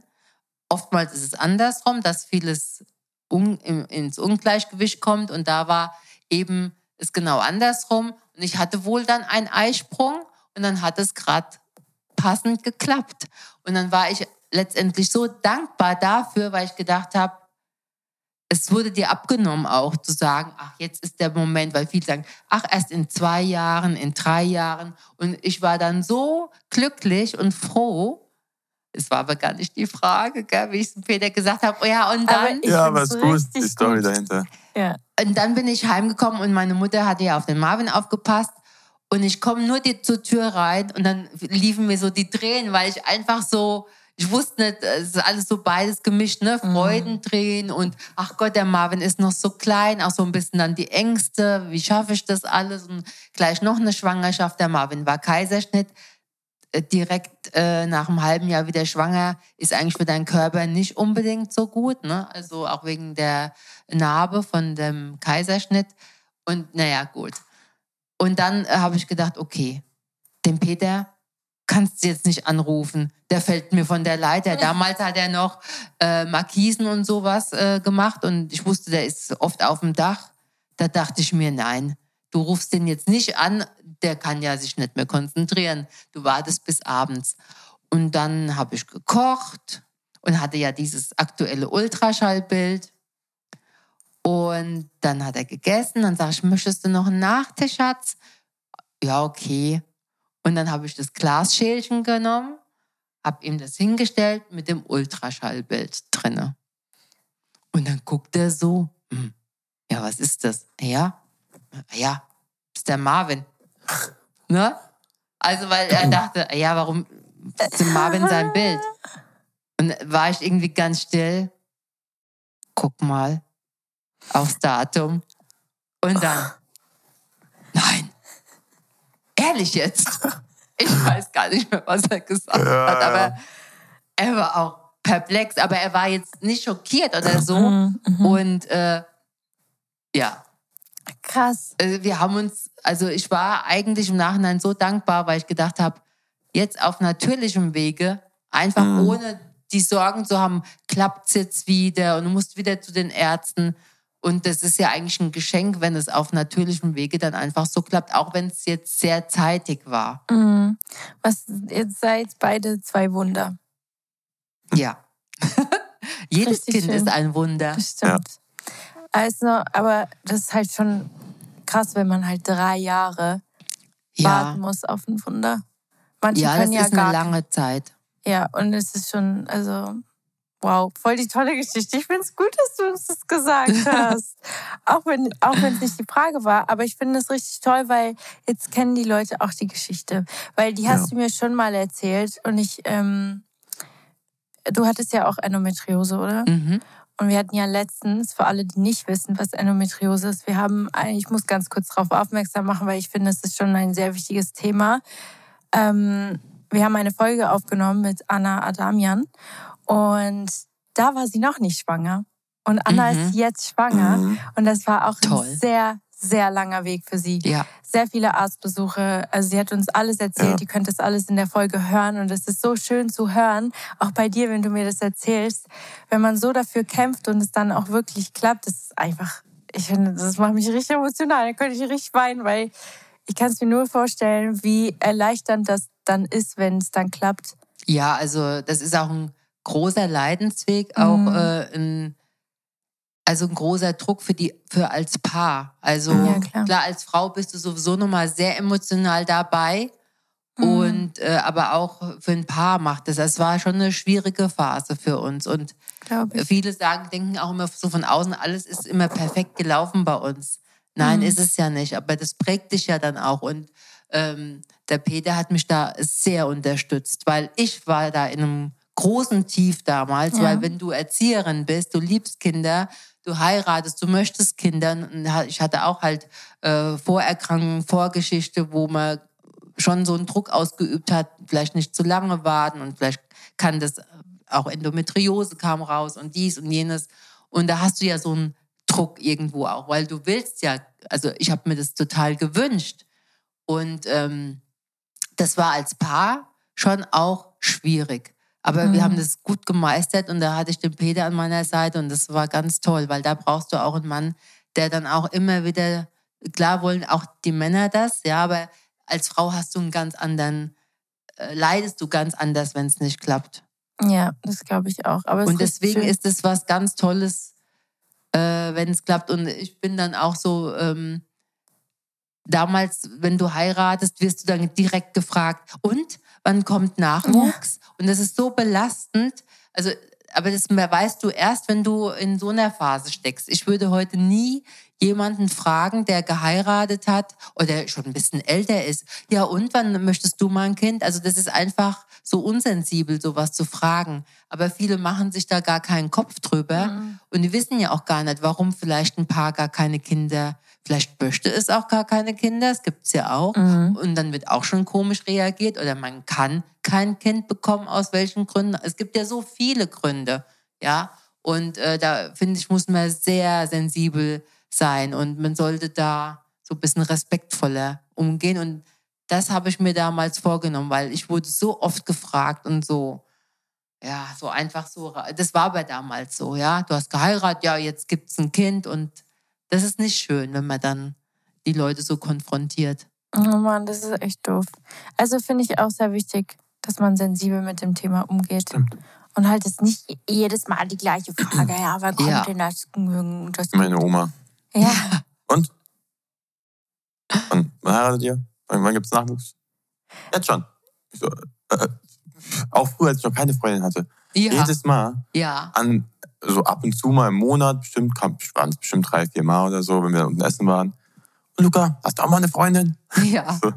Oftmals ist es andersrum, dass vieles un, ins Ungleichgewicht kommt. Und da war eben es genau andersrum. Und ich hatte wohl dann einen Eisprung und dann hat es gerade passend geklappt. Und dann war ich letztendlich so dankbar dafür, weil ich gedacht habe, es wurde dir abgenommen auch zu sagen, ach, jetzt ist der Moment, weil viele sagen, ach, erst in zwei Jahren, in drei Jahren. Und ich war dann so glücklich und froh, es war aber gar nicht die Frage, gell, wie ich es Peter gesagt habe. Oh ja, und dann. Aber ja, aber es ist gut, die Story gut. dahinter. Ja. Und dann bin ich heimgekommen und meine Mutter hatte ja auf den Marvin aufgepasst. Und ich komme nur die, zur Tür rein und dann liefen mir so die Tränen, weil ich einfach so, ich wusste nicht, es ist alles so beides gemischt, ne? Freudentränen und ach Gott, der Marvin ist noch so klein, auch so ein bisschen dann die Ängste, wie schaffe ich das alles und gleich noch eine Schwangerschaft. Der Marvin war Kaiserschnitt, äh, direkt äh, nach einem halben Jahr wieder schwanger, ist eigentlich für deinen Körper nicht unbedingt so gut, ne? Also auch wegen der Narbe von dem Kaiserschnitt. Und naja, gut. Und dann äh, habe ich gedacht, okay, den Peter kannst du jetzt nicht anrufen. Der fällt mir von der Leiter. *laughs* Damals hat er noch äh, Markisen und sowas äh, gemacht und ich wusste, der ist oft auf dem Dach. Da dachte ich mir, nein, du rufst den jetzt nicht an, der kann ja sich nicht mehr konzentrieren. Du wartest bis abends. Und dann habe ich gekocht und hatte ja dieses aktuelle Ultraschallbild. Und dann hat er gegessen. Dann sage ich, möchtest du noch einen Nachtisch, Schatz? Ja, okay. Und dann habe ich das Glasschälchen genommen, habe ihm das hingestellt mit dem Ultraschallbild drinne. Und dann guckt er so, hm, ja, was ist das? Ja, ja, ist der Marvin. *laughs* Ne? Also, weil er *clears throat* dachte, ja, warum ist der Marvin sein Bild? Und war ich irgendwie ganz still. Guck mal aufs Datum. Und dann, *clears throat* nein, ehrlich jetzt? *laughs* Ich weiß gar nicht mehr, was er gesagt Ja, hat, ja. aber er war auch perplex, aber er war jetzt nicht schockiert oder so. Mhm, mhm. Und äh, ja, Krass. äh, wir haben uns, also ich war eigentlich im Nachhinein so dankbar, weil ich gedacht habe, jetzt auf natürlichem Wege, einfach Mhm. ohne die Sorgen zu haben, klappt es jetzt wieder und du musst wieder zu den Ärzten. Und das ist ja eigentlich ein Geschenk, wenn es auf natürlichem Wege dann einfach so klappt, auch wenn es jetzt sehr zeitig war. Mhm. Was, jetzt seid beide zwei Wunder. Ja. *laughs* Jedes Richtig Kind schön. ist ein Wunder. Das stimmt. Also, aber das ist halt schon krass, wenn man halt drei Jahre Ja, warten muss auf ein Wunder. Manche ja das ja ist gar eine lange Zeit. Ja, und es ist schon, also, wow, voll die tolle Geschichte. Ich finde es gut, dass du uns das gesagt *laughs* hast. auch wenn auch wenn es nicht die Frage war, aber ich finde es richtig toll, weil jetzt kennen die Leute auch die Geschichte. Weil die hast Ja. du mir schon mal erzählt und ich, ähm, du hattest ja auch Endometriose, oder? Mhm. Und wir hatten ja letztens, für alle, die nicht wissen, was Endometriose ist, wir haben, ich muss ganz kurz darauf aufmerksam machen, weil ich finde, es ist schon ein sehr wichtiges Thema. Ähm, wir haben eine Folge aufgenommen mit Anna Adamian und da war sie noch nicht schwanger. Und Anna Mhm. ist jetzt schwanger Mhm. und das war auch Toll. ein sehr, sehr langer Weg für sie Ja. sehr viele Arztbesuche. Also sie hat uns alles erzählt. Ja. Ihr könnt das alles in der Folge hören. Und es ist so schön zu hören, auch bei dir, wenn du mir das erzählst. Wenn man so dafür kämpft und es dann auch wirklich klappt, das ist einfach, ich finde, das macht mich richtig emotional. Da könnte ich richtig weinen, weil ich kann es mir nur vorstellen, wie erleichternd das dann ist, wenn es dann klappt. Ja, also das ist auch ein großer Leidensweg, auch Mhm. äh, ein, also ein großer Druck für die für als Paar. Also Ja, klar. als Frau bist du sowieso nochmal sehr emotional dabei. Mhm. Und äh, aber auch für ein Paar macht es. Es war schon eine schwierige Phase für uns. Und viele sagen, denken auch immer so von außen, alles ist immer perfekt gelaufen bei uns. Nein, Mhm. ist es ja nicht. Aber das prägt dich ja dann auch. Und ähm, der Peter hat mich da sehr unterstützt, weil ich war da in einem großen Tief damals, Ja. weil wenn du Erzieherin bist, du liebst Kinder, du heiratest, du möchtest Kinder. Und ich hatte auch halt äh, Vorerkrankungen, Vorgeschichte, wo man schon so einen Druck ausgeübt hat, vielleicht nicht zu lange warten und vielleicht kann das äh, auch Endometriose kam raus und dies und jenes. Und da hast du ja so einen Druck irgendwo auch, weil du willst ja, also ich habe mir das total gewünscht. Und ähm, das war als Paar schon auch schwierig. Aber wir Mhm. haben das gut gemeistert und da hatte ich den Peter an meiner Seite und das war ganz toll, weil da brauchst du auch einen Mann, der dann auch immer wieder, klar wollen auch die Männer das, ja, aber als Frau hast du einen ganz anderen, äh, leidest du ganz anders, wenn es nicht klappt. Ja, das glaube ich auch. Aber Und deswegen ist es was ganz Tolles, äh, wenn es klappt. Und ich bin dann auch so, ähm, damals, wenn du heiratest, wirst du dann direkt gefragt, und wann kommt Nachwuchs? Und das ist so belastend. Also, aber das weißt du erst, wenn du in so einer Phase steckst. Ich würde heute nie jemanden fragen, der geheiratet hat oder schon ein bisschen älter ist. Ja, und wann möchtest du mal ein Kind? Also das ist einfach so unsensibel, sowas zu fragen. Aber viele machen sich da gar keinen Kopf drüber Mhm. und die wissen ja auch gar nicht, warum vielleicht ein Paar gar keine Kinder, vielleicht möchte es auch gar keine Kinder, es gibt's ja auch. Mhm. Und dann wird auch schon komisch reagiert oder man kann kein Kind bekommen, aus welchen Gründen. Es gibt ja so viele Gründe, ja. Und äh, da finde ich, muss man sehr sensibel sein und man sollte da so ein bisschen respektvoller umgehen. Und das habe ich mir damals vorgenommen, weil ich wurde so oft gefragt und so, ja, so einfach so. Das war aber damals so, ja. Du hast geheiratet, ja, jetzt gibt's ein Kind und das ist nicht schön, wenn man dann die Leute so konfrontiert. Oh Mann, das ist echt doof. Also finde ich auch sehr wichtig, dass man sensibel mit dem Thema umgeht. Stimmt. Und halt jetzt nicht jedes Mal die gleiche Frage, ja, wann kommt Ja. denn das, das Meine Oma. Ja, *laughs* Und? Und wann heiratet ihr? Wann, wann gibt's Nachwuchs? Jetzt schon. So, äh, auch früher, als ich noch keine Freundin hatte. Ja, Jedes Mal, ja, an, so ab und zu mal im Monat, bestimmt, waren es bestimmt drei, vier Mal oder so, wenn wir unten essen waren. Und Luca, hast du auch mal eine Freundin? ja. So.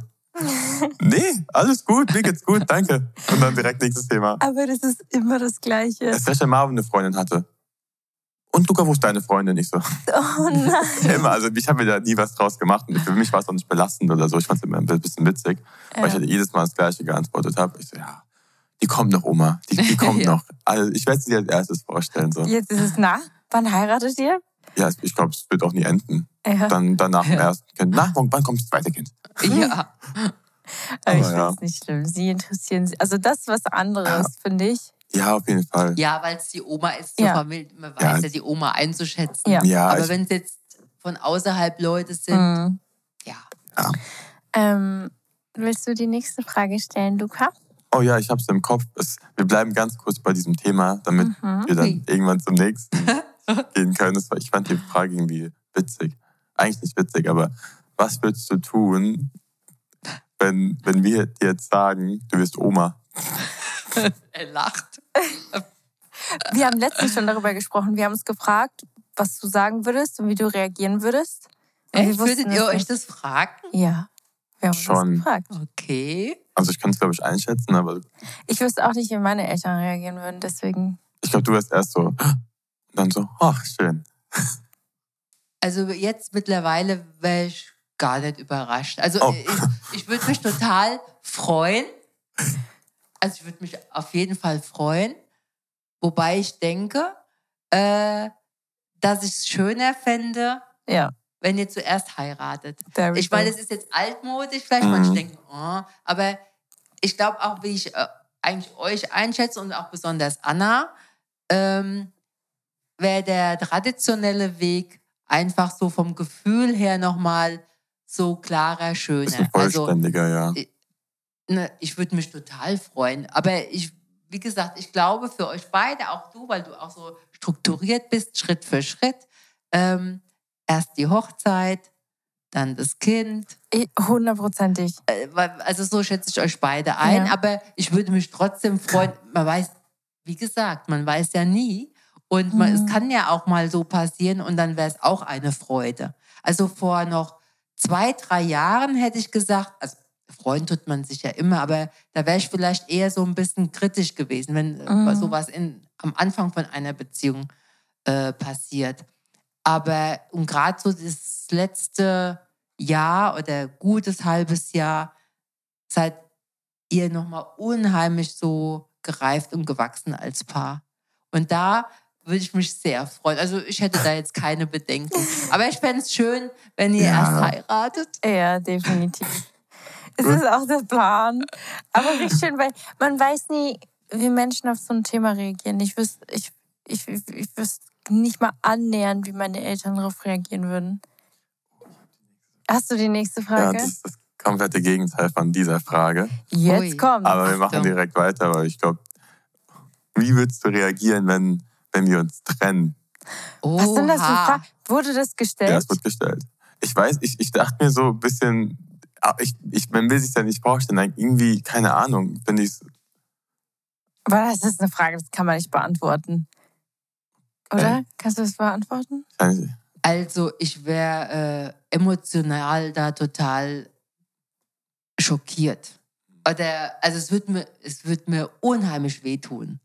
nee, alles gut, mir geht's gut, danke. Und dann direkt nächstes Thema. aber das ist immer das Gleiche. Recht, wenn Marvin eine Freundin hatte. Und Luca, wo ist deine Freundin? Ich so, Oh nein. immer, also ich habe mir da nie was draus gemacht. Und für mich war es auch nicht belastend oder so. Ich fand es immer ein bisschen witzig, weil ich Ja. halt jedes Mal das Gleiche geantwortet habe. Ich so, ja, die kommt noch, Oma. Die, die kommt Ja. *laughs* noch. Also ich werde sie dir als erstes vorstellen. So. Jetzt ist es nach. Wann heiratet ihr? Ja, ich glaube, es wird auch nie enden. Ja. Dann danach Ja. ersten Kind. Nach, wann kommt das zweite Kind? Ja, *laughs* Aber ich finde es nicht schlimm. Sie interessieren sich. Also das ist was anderes, finde ich. Ja, auf jeden Fall. ja weil es die Oma ist Ja. Man weiß Ja. ja, die Oma einzuschätzen. Ja. Ja, Aber wenn es jetzt von außerhalb Leute sind, Mhm. ja. Ähm, willst du die nächste Frage stellen, Luca? Oh ja, ich habe es im Kopf. Es, wir bleiben ganz kurz bei diesem Thema, damit Mhm. wir dann irgendwann zum nächsten *laughs* gehen können. War, ich fand die Frage irgendwie witzig. Eigentlich nicht witzig, aber was würdest du tun, wenn, wenn wir dir jetzt sagen, du wirst Oma? *laughs* Er lacht. Wir haben letztens schon darüber gesprochen. Wir haben uns gefragt, was du sagen würdest und wie du reagieren würdest. Und Echt? Würdet ihr euch das fragen? Ja. Wir haben uns Schon. gefragt. Okay. Also ich kann es, glaube ich, einschätzen, aber Ich wüsste auch nicht, wie meine Eltern reagieren würden. Deswegen. ich glaube, du wirst erst so und *gasps* dann so, ach, schön. Also jetzt mittlerweile wäre ich gar nicht überrascht. Also Oh. ich, ich würde mich total freuen. Also ich würde mich auf jeden Fall freuen. Wobei ich denke, äh, dass ich es schöner fände, Ja. Wenn ihr zuerst heiratet. Ich meine, es ist jetzt altmodisch, vielleicht Mhm. manche denken, oh, aber ich glaube auch, wie ich äh, eigentlich euch einschätze und auch besonders Anna, ähm, wäre der traditionelle Weg einfach so vom Gefühl her nochmal so klarer, schöner. Bisschen Also vollständiger, ja. ne, ich würde mich total freuen. Aber ich, wie gesagt, ich glaube für euch beide, auch du, weil du auch so strukturiert bist, Schritt für Schritt, ähm, erst die Hochzeit, dann das Kind. Hundertprozentig. Äh, Also so schätze ich euch beide ein. Ja. Aber ich würde mich trotzdem freuen. Man weiß, wie gesagt, man weiß ja nie. Und man, Mhm. es kann ja auch mal so passieren und dann wäre es auch eine Freude. Also vor noch zwei, drei Jahren hätte ich gesagt, also freuen tut man sich ja immer, aber da wäre ich vielleicht eher so ein bisschen kritisch gewesen, wenn Mhm. sowas in, am Anfang von einer Beziehung äh, passiert. Aber und gerade so das letzte Jahr oder gutes halbes Jahr seid ihr nochmal unheimlich so gereift und gewachsen als Paar. Und da würde ich mich sehr freuen. Also ich hätte da jetzt keine Bedenken. *laughs* Aber ich fände es schön, wenn ihr Ja. erst heiratet. Ja, definitiv. *laughs* Es ist auch der Plan. Aber richtig schön, weil man weiß nie, wie Menschen auf so ein Thema reagieren. Ich wüsste, ich, ich, ich, ich wüsste nicht mal annähernd, wie meine Eltern darauf reagieren würden. Hast du die nächste Ja, Frage? das ist das komplette Gegenteil von dieser Frage. Jetzt Ui. kommt. Aber wir machen direkt weiter, weil ich glaube, wie würdest du reagieren, wenn, wenn wir uns trennen? Was sind das für Oha. Fragen? Wurde das Ja, gestellt? es wird gestellt. Ich weiß, ich, ich dachte mir so ein bisschen, ah, ich, ich, man will sich ja nicht vorstellen, irgendwie, keine Ahnung, finde ich Aber das ist eine Frage, das kann man nicht beantworten. Oder? Äh. Kannst du das beantworten? Also ich wäre äh, emotional da total schockiert. Oder, also es wird mir, es wird mir unheimlich wehtun.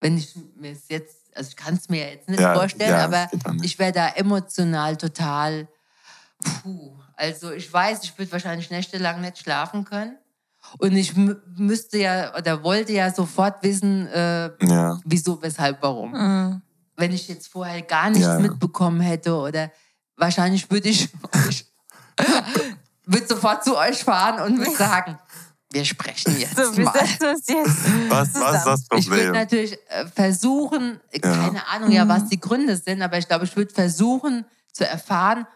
Wenn ich mir es jetzt, also ich kann es mir jetzt nicht Ja, vorstellen, ja, aber nicht. ich wäre da emotional total, puh. Also ich weiß, ich würde wahrscheinlich nächtelang nicht schlafen können. Und ich mü- müsste ja oder wollte ja sofort wissen, äh, Ja. wieso, weshalb, warum. Mhm. Wenn ich jetzt vorher gar nichts Ja, ja. mitbekommen hätte oder wahrscheinlich würde ich, *laughs* würde sofort zu euch fahren und würde sagen, wir sprechen jetzt So, wir mal. jetzt. Was, was ist das Ich würde Problem? natürlich äh, versuchen, Ja. keine Ahnung ja, was die Gründe sind, aber ich glaube, ich würde versuchen zu erfahren,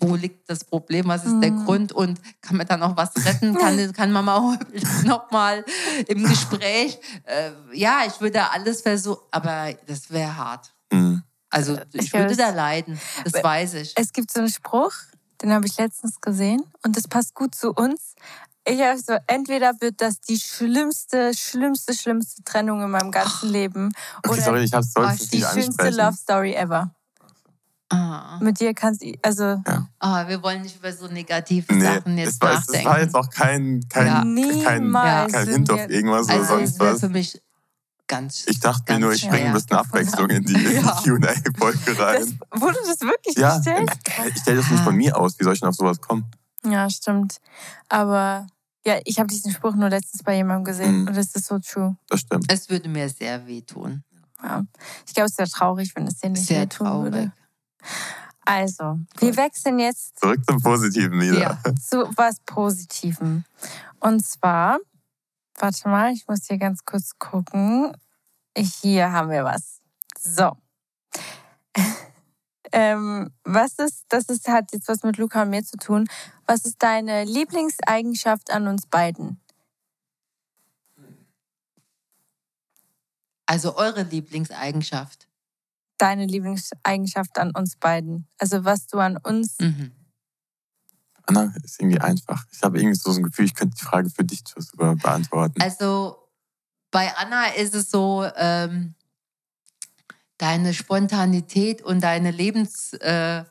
wo liegt das Problem, was ist der Mhm. Grund und kann man da noch was retten? Kann, *laughs* kann Mama *laughs* noch mal im Gespräch? Äh, ja, ich würde alles versuchen, aber das wäre hart. Hm. Also ich Ich würde da leiden, das Aber- weiß ich. Es gibt so einen Spruch, den habe ich letztens gesehen und das passt gut zu uns. Ich habe so, entweder wird das die schlimmste, schlimmste, schlimmste Trennung in meinem ganzen Leben Okay, oder sorry, ich hab's Oh, sonst die schönste. Love Story ever. Ah. Mit dir kannst du, also Ah, wir wollen nicht über so negative Nee, Sachen es jetzt war, es nachdenken. war jetzt auch kein, kein, Ja. kein, kein Hint auf irgendwas oder also es sonst was. für mich ganz. Ich dachte mir ganz nur, ich bringe ein bisschen Abwechslung in die *laughs* Ja. QA-Folge Das, rein. wurde das wirklich Ja, gestellt? ich stelle das nicht von mir aus. Wie soll ich denn auf sowas kommen? Ja, stimmt. Aber ja, ich habe diesen Spruch nur letztens bei jemandem gesehen Mhm. und es ist so true. Das stimmt. Es würde mir sehr wehtun. Ja. Ich glaube, es wäre traurig, wenn es dir nicht Sehr wehtun traurig. würde. Also, wir wechseln jetzt Zurück zum Positiven wieder. Ja. zu was Positivem. Und zwar, warte mal, ich muss hier ganz kurz gucken. Hier haben wir was. So. *laughs* ähm, was ist, das ist, hat jetzt was mit Luca und mir zu tun. Was ist deine Lieblingseigenschaft an uns beiden? Also eure Lieblingseigenschaft. Deine Lieblingseigenschaft an uns beiden. Also was du an uns. Mhm. Anna, ist irgendwie einfach. Ich habe irgendwie so ein Gefühl, ich könnte die Frage für dich sogar beantworten. Also bei Anna ist es so, ähm, deine Spontanität und deine Lebens, äh,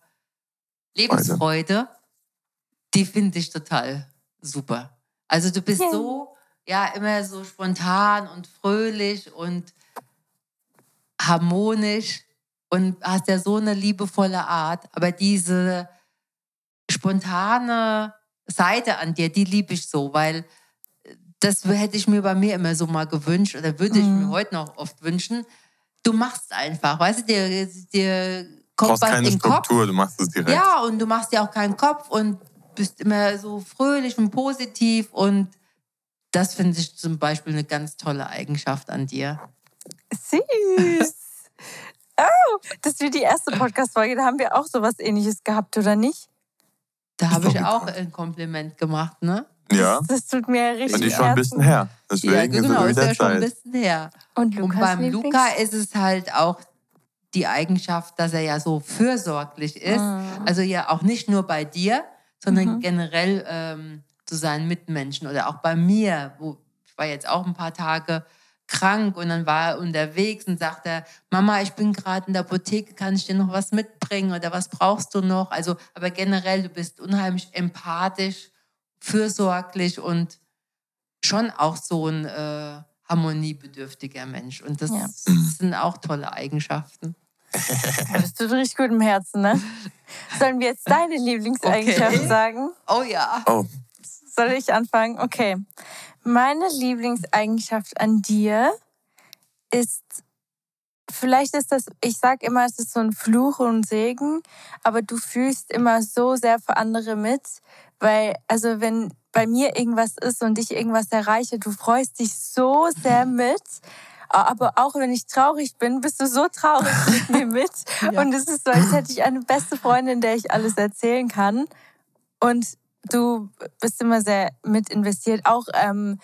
Lebensfreude, die finde ich total super. Also du bist Yay. so, ja, immer so spontan und fröhlich und harmonisch und hast ja so eine liebevolle Art. Aber diese spontane Seite an dir, die liebe ich so, weil das hätte ich mir bei mir immer so mal gewünscht oder würde ich mir Mhm. heute noch oft wünschen. Du machst einfach, weißt du, dir, dir Du kommt brauchst was keine in den Kopf. Struktur, du machst es direkt. Ja, und du machst dir auch keinen Kopf und bist immer so fröhlich und positiv und das finde ich zum Beispiel eine ganz tolle Eigenschaft an dir. *laughs* Süß. Oh, das ist wie die erste Podcast-Folge. Da haben wir auch sowas ähnliches gehabt, oder nicht? Da habe ich auch ein Kompliment gemacht, ne? Ja, Das tut mir richtig und die schon ein bisschen her. Deswegen Ja, ist es genau, ist wieder ja schon ein Zeit. bisschen her. Und Und Lukas beim Lieblings- Luca ist es halt auch die Eigenschaft, dass er ja so fürsorglich ist. Mhm. Also ja auch nicht nur bei dir, sondern Mhm. generell ähm, zu seinen Mitmenschen oder auch bei mir, wo ich war jetzt auch ein paar Tage krank und dann war er unterwegs und sagte, Mama, ich bin gerade in der Apotheke, kann ich dir noch was mitbringen oder was brauchst du noch? Also, aber generell, du bist unheimlich empathisch, fürsorglich und schon auch so ein äh, harmoniebedürftiger Mensch. Und das Ja. sind auch tolle Eigenschaften. *laughs* Das tut richtig gut im Herzen, ne? Sollen wir jetzt deine Lieblingseigenschaft Okay. sagen? Oh ja. Oh, Soll ich anfangen? Okay. Meine Lieblingseigenschaft an dir ist, vielleicht ist das, ich sag immer, es ist so ein Fluch und Segen, aber du fühlst immer so sehr für andere mit, weil, also wenn bei mir irgendwas ist und ich irgendwas erreiche, du freust dich so sehr *laughs* mit. Aber auch wenn ich traurig bin, bist du so traurig mit mir *laughs* mit. Ja. Und es ist so, als hätte ich eine beste Freundin, der ich alles erzählen kann. Und du bist immer sehr mit investiert. Auch, ähm,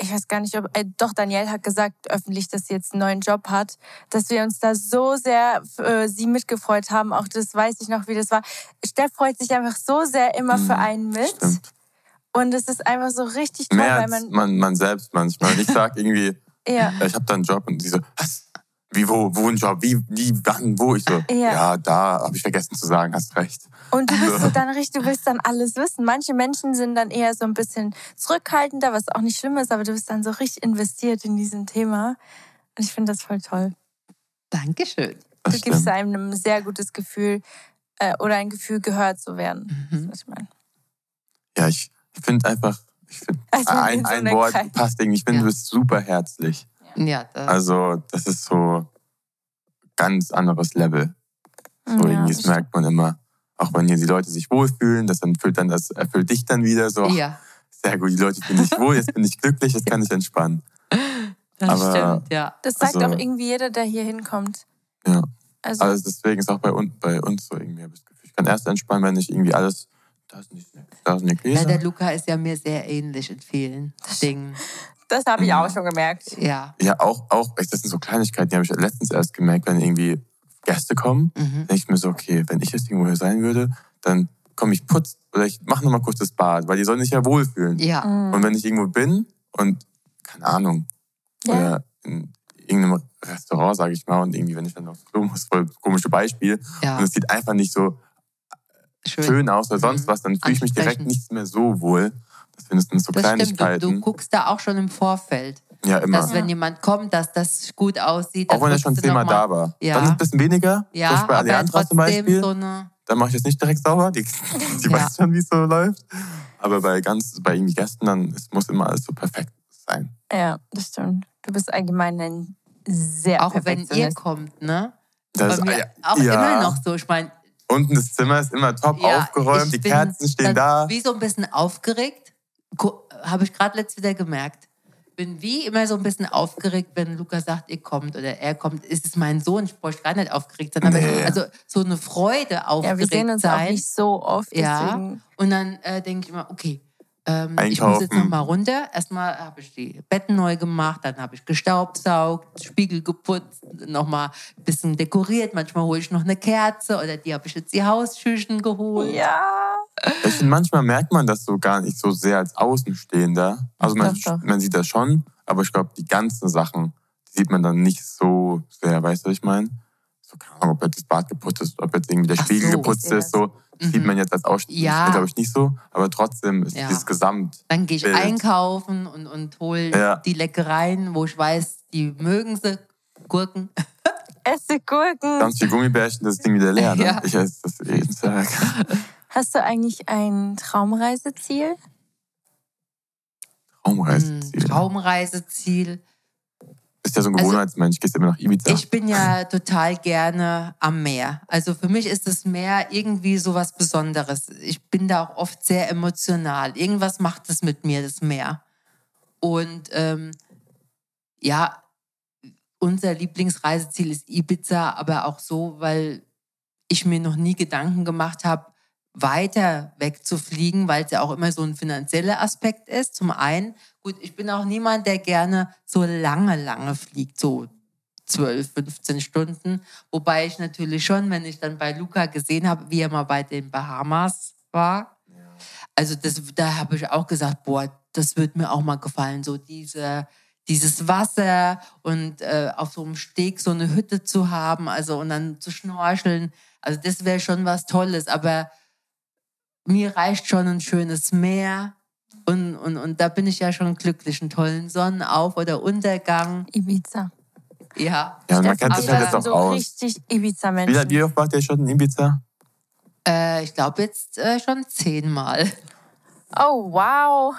ich weiß gar nicht, ob, äh, doch, Danielle hat gesagt öffentlich, dass sie jetzt einen neuen Job hat, dass wir uns da so sehr für sie mitgefreut haben. Auch das weiß ich noch, wie das war. Steff freut sich einfach so sehr immer für Mhm, einen mit. stimmt. Und es ist einfach so richtig toll, Mehr weil man, man, man selbst manchmal. Ich sag irgendwie, *laughs* ja, ja, ich habe da einen Job und die so, was? Wie, wo, wo ein Job, wie, wie, wann, wo? Ich so, Ja. ja, da habe ich vergessen zu sagen, hast recht. Und du bist so dann richtig, du willst dann alles wissen. Manche Menschen sind dann eher so ein bisschen zurückhaltender, was auch nicht schlimm ist, aber du bist dann so richtig investiert in diesem Thema. Und ich finde das voll toll. Dankeschön. Das Du gibst stimmt. einem ein sehr gutes Gefühl äh, oder ein Gefühl, gehört zu werden. Das Mhm. was ich meine. Ja, ich, ich finde einfach, ich finde, Also in ein, so ein Wort Kreis. passt irgendwie. Ich finde, Ja. du bist super herzlich. Ja, das, Also, das ist so ganz anderes Level. So Ja, irgendwie, das merkt man immer. Auch wenn hier die Leute sich wohlfühlen, das erfüllt dann das erfüllt dich dann wieder so. ja, Sehr gut, die Leute fühlen sich wohl, jetzt bin ich glücklich, jetzt kann ich entspannen. das Aber- stimmt, ja. Das sagt Also- auch irgendwie jeder, der hier hinkommt. Ja. Also, Also deswegen ist auch bei, uns bei uns so irgendwie, ich das Gefühl, ich kann erst entspannen, wenn ich irgendwie alles, da ist nicht, da ist eine Ja, Gläser. der Luca ist ja mir sehr ähnlich in vielen Dingen. Das habe ich auch schon gemerkt. Ja. Ja, auch, auch, das sind so Kleinigkeiten, die habe ich letztens erst gemerkt, wenn irgendwie Gäste kommen, Mhm. denke ich mir so, okay, wenn ich jetzt irgendwo hier sein würde, dann komme ich putz oder ich mache nochmal kurz das Bad, weil die sollen sich ja wohlfühlen. Ja. Mhm. Und wenn ich irgendwo bin und, keine Ahnung, Ja. oder in irgendeinem Restaurant, sage ich mal, und irgendwie, wenn ich dann aufs Klo muss, voll komische Beispiel, Ja. und es sieht einfach nicht so Schön. schön aus oder sonst Mhm. was, dann fühle ich mich direkt nicht mehr so wohl. Das findest du so Das stimmt. Du, Kleinigkeiten. du guckst da auch schon im Vorfeld, ja, immer. dass wenn jemand kommt, dass das gut aussieht. Auch wenn er schon zehnmal da war. Ja. Dann ist es ein bisschen weniger. Ja, Beispiel bei trotzdem zum Beispiel. so eine. dann mache ich das nicht direkt sauber. Die, die *laughs* Ja. weiß schon, wie es so läuft. Aber bei ganz, bei irgendwie Gästen, dann es muss immer alles so perfekt sein. Ja, das stimmt. Du bist allgemein ein sehr Auch wenn ihr kommt, ne? Das ist, mir ah, auch ja. immer noch so. Ich meine, Unten das Zimmer ist immer top ja, aufgeräumt, die Kerzen stehen da. Wie so ein bisschen aufgeregt. Habe ich gerade letzt wieder gemerkt. Bin wie immer so ein bisschen aufgeregt, wenn Lukas sagt, ihr kommt oder er kommt. Ist es mein Sohn? Ich bräuchte gar nicht aufgeregt sein. Aber Nee. also so eine Freude, aufgeregt Ja, wir sehen uns sein. auch nicht so oft, Ja. deswegen. Und dann äh, denke ich immer, okay, ähm, ich muss jetzt noch mal runter. Erstmal habe ich die Betten neu gemacht, dann habe ich gestaubsaugt, Spiegel geputzt, noch mal ein bisschen dekoriert. Manchmal hole ich noch eine Kerze oder die habe ich jetzt die Hausschüchen geholt. Ja. Ich finde, manchmal merkt man das so gar nicht so sehr als Außenstehender. Also man, Doch, doch. man sieht das schon, aber ich glaube, die ganzen Sachen die sieht man dann nicht so sehr. Weißt du, was ich meine? So, keine Ahnung, ob jetzt das Bad geputzt ist, ob jetzt irgendwie der Ach Spiegel so, geputzt ist. So, das sieht Mhm. man jetzt als Ausschnitt, Ja. glaube ich, nicht so. Aber trotzdem ist Ja. dieses Gesamt. Dann gehe ich Bild. einkaufen und, und hole Ja. die Leckereien, wo ich weiß, die mögen sie. Gurken. Esse Gurken. Ganz viel Gummibärchen, das Ding wieder leer. Ne? Ja. Ich esse das jeden Tag. *laughs* Hast du eigentlich ein Traumreiseziel? Hm, Traumreiseziel. Traumreiseziel. Ist ja so ein Also- Gewohnheitsmensch. Gehst immer nach Ibiza. Ich bin ja total gerne am Meer. Also für mich ist das Meer irgendwie so was Besonderes. Ich bin da auch oft sehr emotional. Irgendwas macht es mit mir, das Meer. Und ähm, ja, unser Lieblingsreiseziel ist Ibiza, aber auch so, weil ich mir noch nie Gedanken gemacht habe, weiter wegzufliegen, weil es ja auch immer so ein finanzieller Aspekt ist. Zum einen, gut, ich bin auch niemand, der gerne so lange, lange fliegt, so 12, 15 Stunden. Wobei ich natürlich schon, wenn ich dann bei Luca gesehen habe, wie er mal bei den Bahamas war, also das, da habe ich auch gesagt, boah, das wird mir auch mal gefallen, so diese, dieses Wasser und äh, auf so einem Steg so eine Hütte zu haben, also und dann zu schnorcheln, also das wäre schon was Tolles, aber mir reicht schon ein schönes Meer und, und, und da bin ich ja schon glücklich, einen tollen Sonnenauf- oder Untergang, Ibiza. ja. ja, man kennt sich halt jetzt auch so aus. richtig Wie, Ibiza-Menschen. wie oft wart ihr schon in Ibiza? Äh, ich glaube jetzt äh, schon zehnmal. Oh, wow.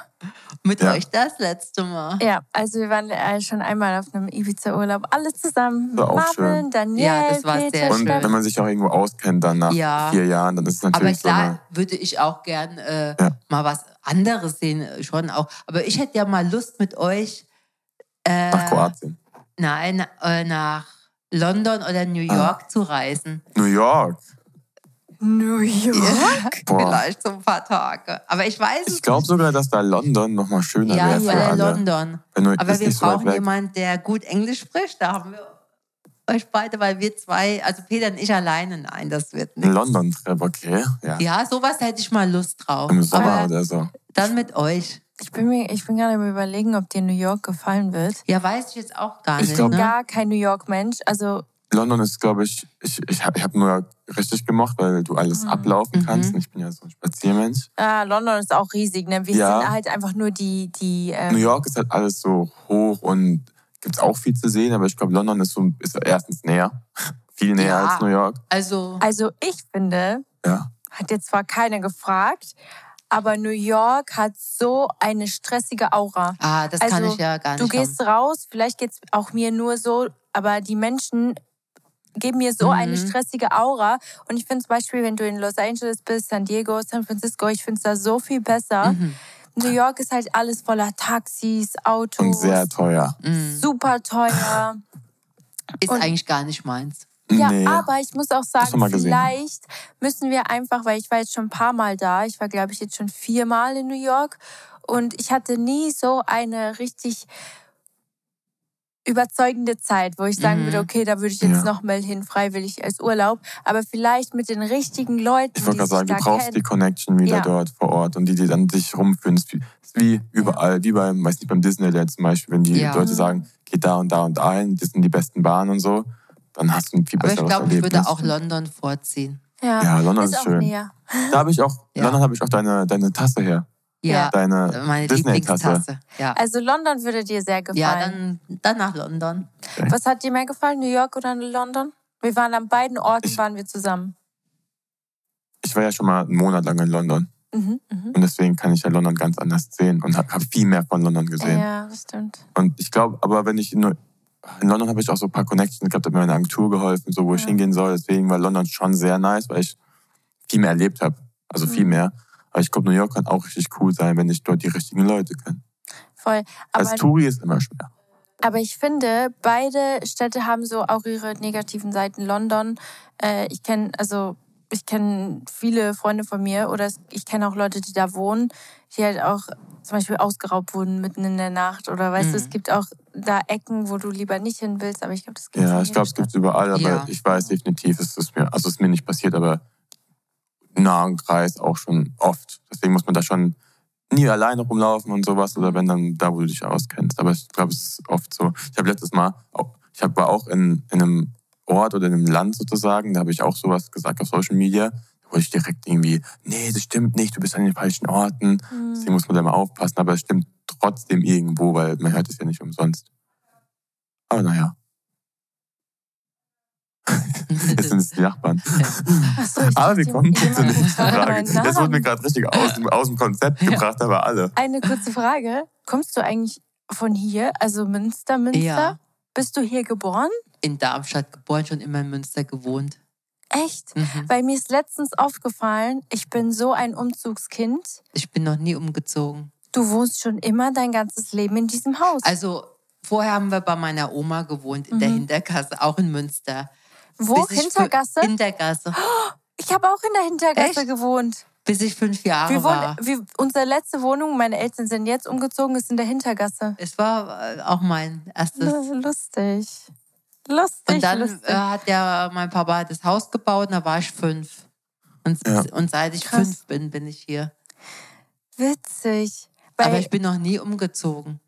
Mit Ja. euch das letzte Mal. Ja, also wir waren äh, schon einmal auf einem Ibiza-Urlaub, alle zusammen. War auch Marvin, schön. Daniel, Ja, das war Peter, sehr Und schön. Wenn man sich auch irgendwo auskennt dann nach Ja. vier Jahren, dann ist es Aber natürlich so klar eine... würde ich auch gern äh, Ja. mal was anderes sehen, äh, schon auch. Aber ich hätte ja mal Lust mit euch äh, Nach Kroatien. nein, äh, nach London oder New Ah. York zu reisen. New York. New York. Boah. Vielleicht so ein paar Tage. Aber ich weiß es Ich glaube sogar, dass da London noch mal schöner Ja, wäre ja, für alle. London. Aber ist wir so brauchen weg. jemanden, der gut Englisch spricht. Da haben wir euch beide, weil wir zwei, also Peter und ich alleine, nein, das wird nicht. London-Trip, okay. Ja. Ja, sowas hätte ich mal Lust drauf. Im Sommer Aber oder so. dann mit euch. Ich bin, mir, ich bin gerade am überlegen, ob dir New York gefallen wird. Ja, weiß ich jetzt auch gar Ich nicht. bin ne? gar kein New York-Mensch. Also, London ist, glaube ich, ich, ich habe ich hab New York richtig gemocht, weil du alles Mhm. ablaufen kannst. Mhm. Ich bin ja so ein Spaziermensch. äh, London ist auch riesig. Ne? Wir Ja. sind halt einfach nur die. die New ähm, York ist halt alles so hoch und gibt auch viel zu sehen, aber ich glaube, London ist so ist erstens näher. *laughs* viel näher Ja. als New York. Also, also, ich finde, Ja. hat jetzt zwar keiner gefragt, aber New York hat so eine stressige Aura. ah, das kann Also, ich ja gar nicht Du gehst raus, vielleicht geht es auch mir nur so, aber die Menschen geben mir so Mhm. eine stressige Aura. Und ich finde zum Beispiel, wenn du in Los Angeles bist, San Diego, San Francisco, ich finde es da so viel besser. Mhm. New York ist halt alles voller Taxis, Autos, Und sehr teuer. Mhm. super teuer. Ist Und- eigentlich gar nicht meins. Ja, nee. aber ich muss auch sagen, vielleicht müssen wir einfach, weil ich war jetzt schon ein paar Mal da, ich war glaube ich jetzt schon viermal in New York und ich hatte nie so eine richtig überzeugende Zeit, wo ich sagen Mhm. würde, okay, da würde ich jetzt Ja. noch mal hin, freiwillig als Urlaub, aber vielleicht mit den richtigen Leuten, Ich die wollte gerade sagen, du brauchst die kennen. Connection wieder Ja. dort vor Ort und die, die dann dich rumführen. Das ist wie, das ist wie überall, wie beim, weiß nicht, beim Disneyland zum Beispiel, wenn die Ja. Leute sagen, geht da und da und ein, das sind die besten Bahnen und so, dann hast du ein viel Aber ich besseres glaube, ich würde auch London vorziehen. Ja, Ja, London ist ist auch schön. näher. Da habe ich auch, Ja. London habe ich auch deine, deine Tasse her. Ja, Deine meine. Lieblingstasse. Ja, Also London würde dir sehr gefallen. ja dann, dann nach London. Was hat dir mehr gefallen, New York oder London? Wir waren an beiden Orten, Ich- waren wir zusammen. Ich war ja schon mal einen Monat lang in London Mhm, mhm. und deswegen kann ich ja London ganz anders sehen und habe hab viel mehr von London gesehen. Ja, das stimmt. Und ich glaube, aber wenn ich in, in London habe ich auch so ein paar Connections gehabt, hat mir meine Agentur geholfen, so wo ich Ja. hingehen soll. Deswegen war London schon sehr nice, weil ich viel mehr erlebt habe. Also viel Mhm. mehr. Aber ich glaube, New York kann auch richtig cool sein, wenn ich dort die richtigen Leute kenne. Voll. Aber, Als Touri ist immer schwer. aber ich finde, beide Städte haben so auch ihre negativen Seiten. London, äh, ich kenne, also ich kenne viele Freunde von mir oder ich kenne auch Leute, die da wohnen, die halt auch zum Beispiel ausgeraubt wurden mitten in der Nacht. Oder weißt du, Mhm. es gibt auch da Ecken, wo du lieber nicht hin willst, aber ich glaube, das gibt Ja, ich glaube, es gibt es überall, aber Ja. ich weiß definitiv, es ist mir, also es ist mir nicht passiert, aber nahen Kreis auch schon oft. Deswegen muss man da schon nie alleine rumlaufen und sowas oder wenn dann da, wo du dich auskennst. Aber ich glaube, es ist oft so. Ich habe letztes Mal, ich hab, war auch in, in einem Ort oder in einem Land sozusagen, da habe ich auch sowas gesagt auf Social Media. Da wurde ich direkt irgendwie, nee, das stimmt nicht, du bist an den falschen Orten. Deswegen muss man da mal aufpassen, aber es stimmt trotzdem irgendwo, weil man hört es ja nicht umsonst. Aber naja, *laughs* jetzt sind es die Nachbarn. Achso, ich Aber wir kommen zur nächsten Frage. Jetzt wurde mir gerade richtig aus, dem- aus dem Konzept gebracht, aber alle. Eine kurze Frage. Kommst du eigentlich von hier, also Münster, Münster? Ja. Bist du hier geboren? In Darmstadt geboren, schon immer in Münster gewohnt. Echt? Mhm. Weil mir ist letztens aufgefallen, ich bin so ein Umzugskind. Ich bin noch nie umgezogen. Du wohnst schon immer dein ganzes Leben in diesem Haus. Also vorher haben wir bei meiner Oma gewohnt, in der Mhm. Hintergasse, auch in Münster. Wo? Hintergasse? Hintergasse. *gasps* ich habe auch in der Hintergasse Echt? gewohnt. Bis ich fünf Jahre Wir war. wohnen, wir, unsere letzte Wohnung, meine Eltern sind jetzt umgezogen, ist in der Hintergasse. Es war äh, auch mein erstes. Lustig. Lustig, Und dann lustig. äh, hat ja mein Papa das Haus gebaut und da war ich fünf. Und, Ja. und seit ich Krass. fünf bin, bin ich hier. Witzig. Weil, Aber ich bin noch nie umgezogen.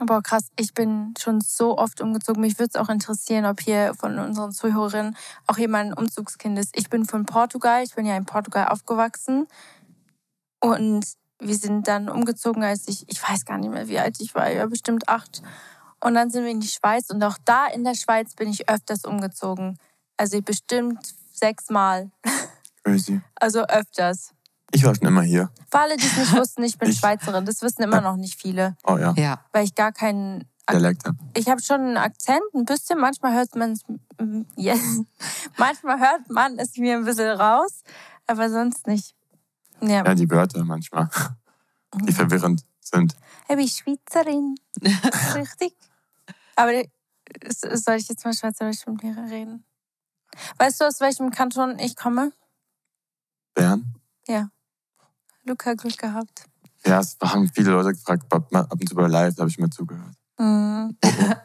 Boah, krass. Ich bin schon so oft umgezogen. Mich würde es auch interessieren, ob hier von unseren Zuhörerinnen auch jemand ein Umzugskind ist. Ich bin von Portugal. Ich bin ja in Portugal aufgewachsen. Und wir sind dann umgezogen, als ich, ich weiß gar nicht mehr, wie alt ich war, ja, bestimmt acht. Und dann sind wir in die Schweiz. Und auch da in der Schweiz bin ich öfters umgezogen. Also bestimmt sechsmal. *laughs* Crazy. Also öfters. Ich war schon immer hier. Für alle, die es nicht *laughs* wussten, ich bin Ich- Schweizerin. Das wissen immer noch nicht viele, Oh ja, Ja. weil ich gar keinen Dialekt habe. ich habe schon einen Akzent, ein bisschen. Manchmal hört man es, ja, *laughs* manchmal hört man es mir ein bisschen raus, aber sonst nicht. Ja, Ja, die Wörter manchmal, *laughs* die verwirrend sind. ich bin Schweizerin. Richtig. Aber äh, soll ich jetzt mal Schweizerisch mit dir reden? Weißt du, aus welchem Kanton ich komme? Bern? Luca Glück gehabt. Ja, es haben viele Leute gefragt, ab und zu bei Live, da habe ich mal zugehört. Mhm. *laughs*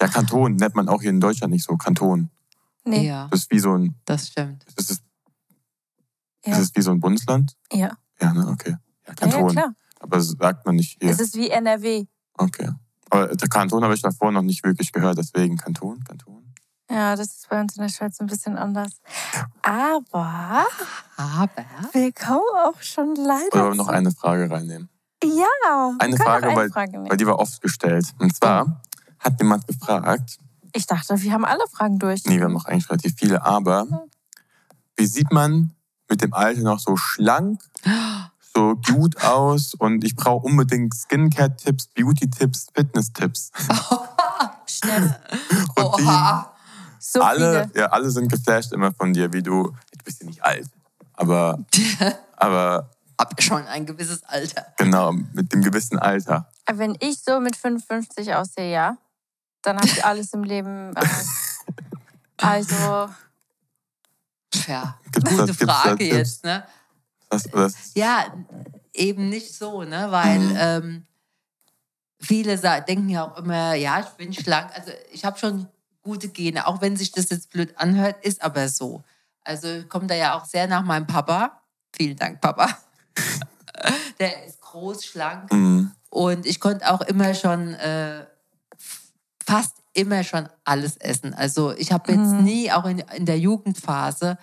Ja, Kanton nennt man auch hier in Deutschland nicht so. Kanton. Nee, Ja, Das ist wie so ein, das stimmt. ist es, Ja. ist es wie so ein Bundesland? ja. Ja, ne, okay. Ja, Ja, ja, Kanton. klar. Aber sagt man nicht hier. Es ist wie NRW. Okay. Aber der Kanton habe ich davor noch nicht wirklich gehört, deswegen Kanton, Kanton. Ja, das ist bei uns in der Schweiz ein bisschen anders. Aber Aber wir kommen auch schon leider. Oder noch eine Frage reinnehmen? Ja, Eine Frage, noch weil, Frage weil die war oft gestellt. Und zwar hat jemand gefragt, Ich dachte, wir haben alle Fragen durch. nee, wir haben noch eigentlich relativ viele, aber wie sieht man mit dem Alter noch so schlank, so gut aus und ich brauche unbedingt Skincare-Tipps, Beauty-Tipps, Fitness-Tipps. *laughs* Die, Oha. So alle, viele. ja, alle sind geflasht immer von dir, wie du, du bist ja nicht alt, aber, *laughs* aber Hab schon ein gewisses Alter. genau, mit dem gewissen Alter. Wenn ich so mit 55 aussehe, ja, dann habe ich alles im Leben. erreicht. *laughs* Also, Tja, Gibt's gute da- gibt's da Frage Tipps? jetzt, ne? Das, das, Ja, eben nicht so, ne? Weil Mhm. ähm, viele denken ja auch immer, ja, ich bin schlank. Also ich habe schon gute Gene, auch wenn sich das jetzt blöd anhört, ist aber so. Also ich komme da ja auch sehr nach meinem Papa. Vielen Dank, Papa. *laughs* Der ist groß, schlank mh, und ich konnte auch immer schon, äh, fast immer schon alles essen. Also ich habe jetzt Mhm. nie, auch in, in der Jugendphase,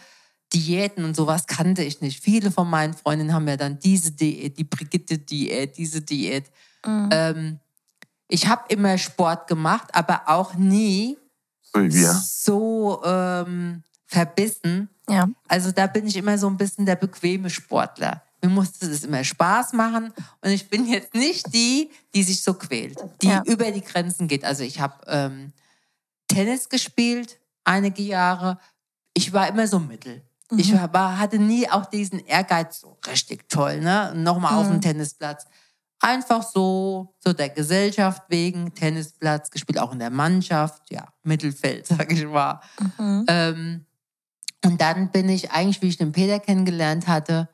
Diäten und sowas kannte ich nicht. Viele von meinen Freundinnen haben ja dann diese Diät, die Brigitte-Diät, diese Diät. mm, Ähm, ich habe immer Sport gemacht, aber auch nie so ähm, verbissen. ja. Also da bin ich immer so ein bisschen der bequeme Sportler. Mir musste es immer Spaß machen und ich bin jetzt nicht die, die sich so quält, die Ja. über die Grenzen geht. Also ich habe ähm, Tennis gespielt einige Jahre. Ich war immer so mittel. Ich Mhm. war, hatte nie auch diesen Ehrgeiz, so richtig toll, ne? Nochmal auf Mhm. dem Tennisplatz. Einfach so, so der Gesellschaft wegen, Tennisplatz, gespielt auch in der Mannschaft, ja, Mittelfeld, *laughs* sag ich mal. Mhm. Ähm, und dann bin ich eigentlich, wie ich den Peter kennengelernt hatte,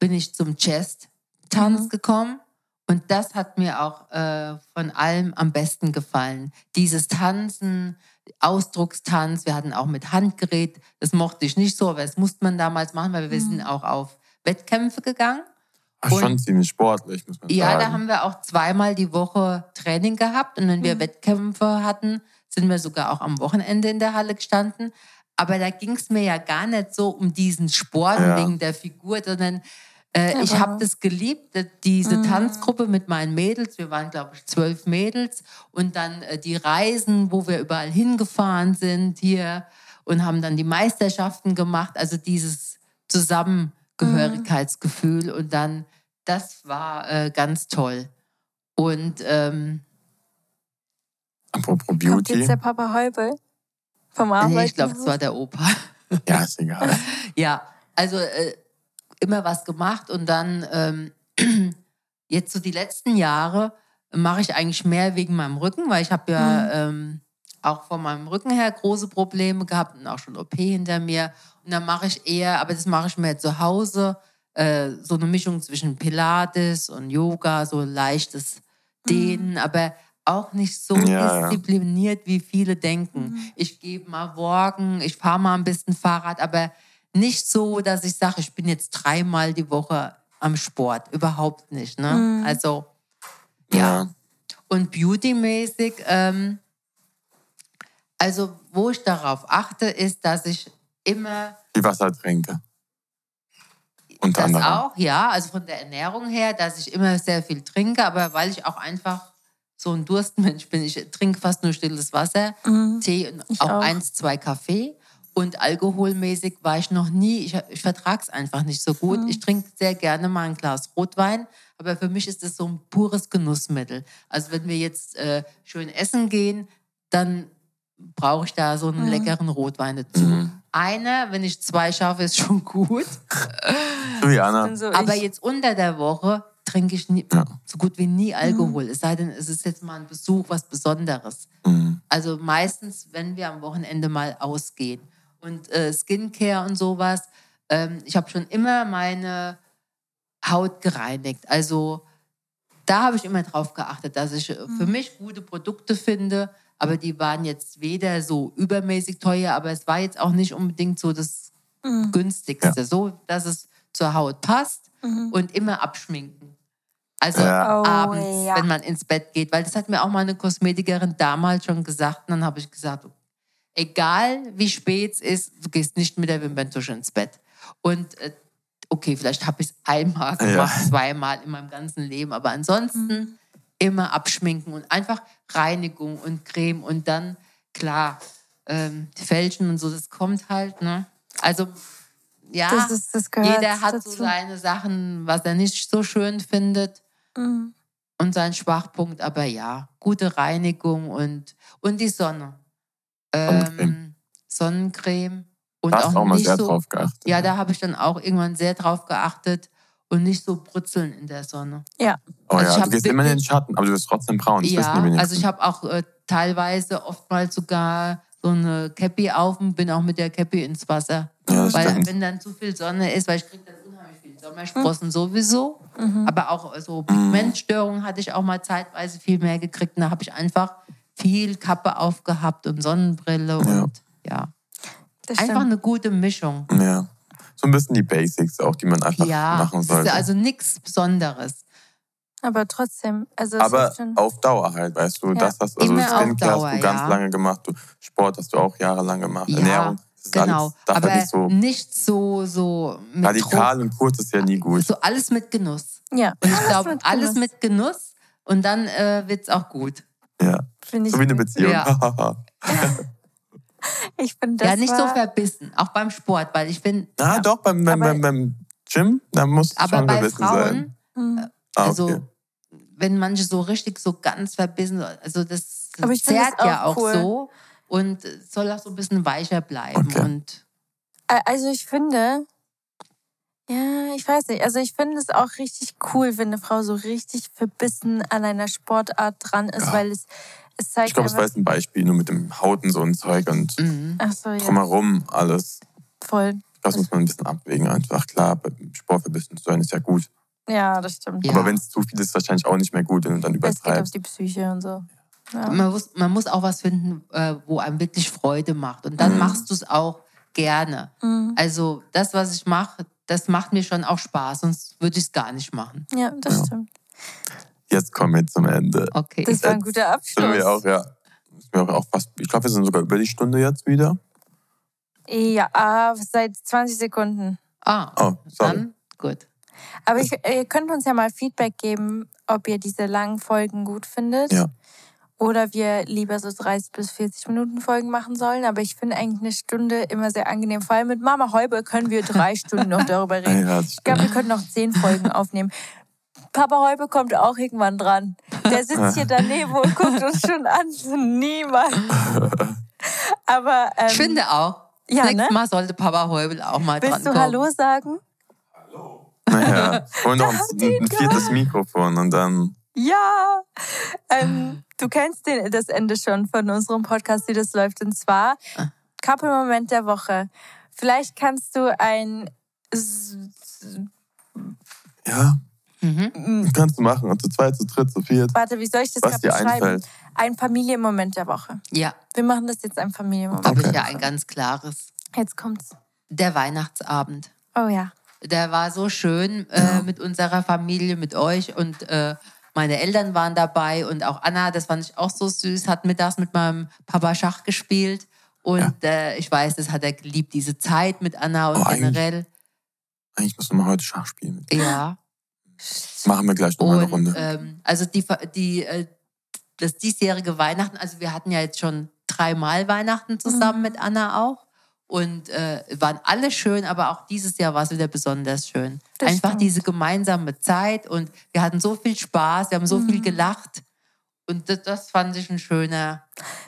bin ich zum Jazz-Tanz Mhm. gekommen. Und das hat mir auch äh, von allem am besten gefallen. Dieses Tanzen, Ausdruckstanz, wir hatten auch mit Handgerät, das mochte ich nicht so, aber das musste man damals machen, weil wir Mhm. sind auch auf Wettkämpfe gegangen. Ach, schon Und- ziemlich sportlich, muss man Ja, sagen. da haben wir auch zweimal die Woche Training gehabt und wenn wir Mhm. Wettkämpfe hatten, sind wir sogar auch am Wochenende in der Halle gestanden. Aber da ging es mir ja gar nicht so um diesen Sport Ja. wegen der Figur, sondern äh, ich habe das geliebt, diese Mhm. Tanzgruppe mit meinen Mädels. Wir waren, glaube ich, zwölf Mädels. Und dann äh, die Reisen, wo wir überall hingefahren sind hier und haben dann die Meisterschaften gemacht. Also dieses Zusammengehörigkeitsgefühl. Und dann, das war äh, ganz toll. Und ähm, Apropos Kommt Beauty. jetzt der Papa Heubel vom Arbeiten? nee, ich glaube, es war der Opa. *laughs* Ja, ist egal. *laughs* Ja, also äh, immer was gemacht und dann ähm, *clears throat* jetzt so die letzten Jahre mache ich eigentlich mehr wegen meinem Rücken, weil ich habe ja ähm, auch von meinem Rücken her große Probleme gehabt und auch schon OP hinter mir. Und dann mache ich eher, aber das mache ich mehr zu Hause, äh, so eine Mischung zwischen Pilates und Yoga, so leichtes Dehnen, aber auch nicht so Ja, ja. diszipliniert, wie viele denken. Ich gehe mal walken, ich fahre mal ein bisschen Fahrrad, aber nicht so, dass ich sage, ich bin jetzt dreimal die Woche am Sport. Überhaupt nicht. Ne? Mhm. Also, Ja. ja. Und beautymäßig, ähm, also wo ich darauf achte, ist, dass ich immer Viel Wasser trinke. Unter das anderem. auch, ja, also von der Ernährung her, dass ich immer sehr viel trinke, aber weil ich auch einfach so ein Durstmensch bin, ich trinke fast nur stilles Wasser, Mhm. Tee und Ich auch, auch. eins, zwei Kaffee. Und alkoholmäßig war ich noch nie, ich, ich vertrage es einfach nicht so gut. Mhm. Ich trinke sehr gerne mal ein Glas Rotwein, aber für mich ist das so ein pures Genussmittel. Also wenn wir jetzt äh, schön essen gehen, dann brauche ich da so einen Mhm. leckeren Rotwein dazu. Mhm. Einer, wenn ich zwei schaffe, ist schon gut. Bin so Aber jetzt unter der Woche trinke ich nie, Ja. so gut wie nie Alkohol. Es sei denn, es ist jetzt mal ein Besuch, was Besonderes. Mhm. Also meistens, wenn wir am Wochenende mal ausgehen. Und äh, Skincare und sowas. Ähm, ich habe schon immer meine Haut gereinigt. Also da habe ich immer drauf geachtet, dass ich äh, für mich gute Produkte finde. Aber die waren jetzt weder so übermäßig teuer, aber es war jetzt auch nicht unbedingt so das Mhm. günstigste. So, dass es zur Haut passt Mhm. und immer abschminken. Also Ja. Oh, abends, ja. wenn man ins Bett geht. Weil das hat mir auch mal eine Kosmetikerin damals schon gesagt. Und dann habe ich gesagt, egal wie spät es ist, du gehst nicht mit der Wimperntusche ins Bett. Und äh, okay, vielleicht habe ich es einmal Ja. gemacht, zweimal in meinem ganzen Leben. Aber ansonsten immer abschminken und einfach Reinigung und Creme und dann, klar, ähm, Fälschen und so, das kommt halt. Ne? Also, ja, Das, ist, das jeder hat dazu. so seine Sachen, was er nicht so schön findet Mhm. und seinen Schwachpunkt. Aber ja, gute Reinigung und, und die Sonne. Sonnencreme. Ähm, Sonnencreme. Und Da hast du auch mal nicht sehr so, drauf geachtet. Ja, da habe ich dann auch irgendwann sehr drauf geachtet und nicht so brutzeln in der Sonne. Oh also ich ja, hab du gehst immer in den Schatten, aber du wirst trotzdem braun. Ja, also ich habe auch äh, teilweise oftmals sogar so eine Cappy auf und bin auch mit der Cappy ins Wasser. Ja, das weil stimmt. wenn dann zu viel Sonne ist, weil ich kriege dann unheimlich viel Sommersprossen sowieso, Mhm. aber auch so Pigmentstörungen hatte ich auch mal zeitweise viel mehr gekriegt. Und da habe ich einfach viel Kappe aufgehabt und Sonnenbrille und ja, Das einfach stimmt. eine gute Mischung. Ja. So ein bisschen die Basics auch, die man einfach Ja, machen sollte. also nichts Besonderes. Aber trotzdem, also aber ist schon, auf Dauer halt, weißt du, Ja. das hast also Immer auf Skincare Dauer, hast du ganz ja. lange gemacht, du, Sport hast du auch jahrelang gemacht, Ja, Ernährung, das ist Genau, alles, aber nicht so nicht so, so mit radikal und kurz ist ja nie Druck. gut. So alles mit Genuss. ja, Und ich glaube, alles mit Genuss und dann äh, wird es auch gut. Ja, Finde ich so wie eine. Beziehung. Ja. *laughs* *laughs* Ich finde das ja, nicht so verbissen, auch beim Sport, weil ich bin. Na ja, doch, beim, beim, beim, beim Gym, da muss es aber schon verbissen sein. Frauen, Mhm. Ah, also okay. wenn manche so richtig so ganz verbissen, also das Aber ich finde zerrt das ja auch auch cool. so und soll auch so ein bisschen weicher bleiben. Okay. Und Ä- Also ich finde, ja, ich weiß nicht, also ich finde es auch richtig cool, wenn eine Frau so richtig verbissen an einer Sportart dran ist, Ja. weil es, Ich glaube, es war jetzt ein Beispiel, nur mit dem Haut und so ein Zeug und mhm. ach so, ja, drumherum alles. voll. Das muss man ein bisschen abwägen einfach. Klar, beim Sport verbissen zu sein ist ja gut. Ja, das stimmt. Ja. Aber wenn es zu viel ist, wahrscheinlich auch nicht mehr gut, wenn du dann Es geht auf übertreibst. die Psyche und so. Ja. man, muss, man muss auch was finden, äh, wo einem wirklich Freude macht. Und dann Mhm. machst du es auch gerne. Mhm. Also das, was ich mache, das macht mir schon auch Spaß, sonst würde ich es gar nicht machen. ja, das Ja. stimmt. Jetzt kommen wir zum Ende. Okay. Das war ein guter Sind Abschluss. wir auch, ja. Sind wir auch fast, ich glaube, wir sind sogar über die Stunde jetzt wieder. Ja, ah, seit 20 Sekunden. ah, Oh, sorry. dann gut. Aber ich, ihr könnt uns ja mal Feedback geben, ob ihr diese langen Folgen gut findet. Ja. Oder wir lieber so 30 bis 40 Minuten Folgen machen sollen. Aber ich finde eigentlich eine Stunde immer sehr angenehm. Vor allem mit Mama Heube können wir drei *laughs* Stunden noch darüber reden. Ja, Ich glaube, wir können noch zehn Folgen aufnehmen. Papa Heube kommt auch irgendwann dran. Der sitzt hier daneben und guckt uns schon an. Niemals. Aber ähm, Ich finde auch. ja, Nächstes ne? Mal sollte Papa Heubel auch mal willst dran du kommen. Hallo sagen? Naja, *laughs* und noch ein, ein viertes Mikrofon und dann. Ja, ähm, du kennst den, das Ende schon von unserem Podcast, wie das läuft. Und zwar. Couple-Moment der Woche. Vielleicht kannst du ein Ja, Mhm. kannst du machen. Und zu zweit, zu dritt, zu viert. Warte, wie soll ich das Was gerade dir beschreiben? einfällt. Ein Familienmoment der Woche. Ja, Wir machen das jetzt ein Familienmoment. da habe ich Okay. ja ein ganz klares. Jetzt kommt's. Der Weihnachtsabend. Oh ja. Der war so schön äh, mit unserer Familie, mit euch und äh, meine Eltern waren dabei und auch Anna, das fand ich auch so süß, hat mittags mit meinem Papa Schach gespielt und äh, ich weiß, das hat er geliebt, diese Zeit mit Anna und Oh, eigentlich- generell. Eigentlich müssen wir heute Schach spielen. Ja. Machen wir gleich noch mal eine Und Runde. ähm, also die, die, äh, das diesjährige Weihnachten, also wir hatten ja jetzt schon dreimal Weihnachten zusammen Mhm. mit Anna auch. Und äh, waren alle schön, aber auch dieses Jahr war es wieder besonders schön. Das Einfach stimmt. diese gemeinsame Zeit und wir hatten so viel Spaß, wir haben so Mhm. viel gelacht. Und das, das fand ich ein schöner.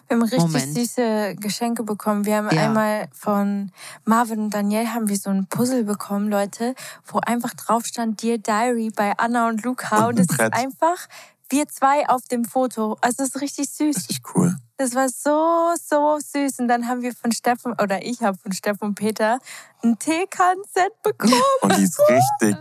Wir haben richtig Moment. süße Geschenke bekommen. Wir haben Ja. einmal von Marvin und Danielle haben wir so ein Puzzle bekommen, Leute, wo einfach drauf stand Dear Diary bei Anna und Luca. Und es ist *laughs* einfach wir zwei auf dem Foto. Also es ist richtig süß. Richtig cool. Das war so, so süß. Und dann haben wir von Steffen, oder ich habe von Steffen und Peter ein Teekannenset bekommen. Und die ist richtig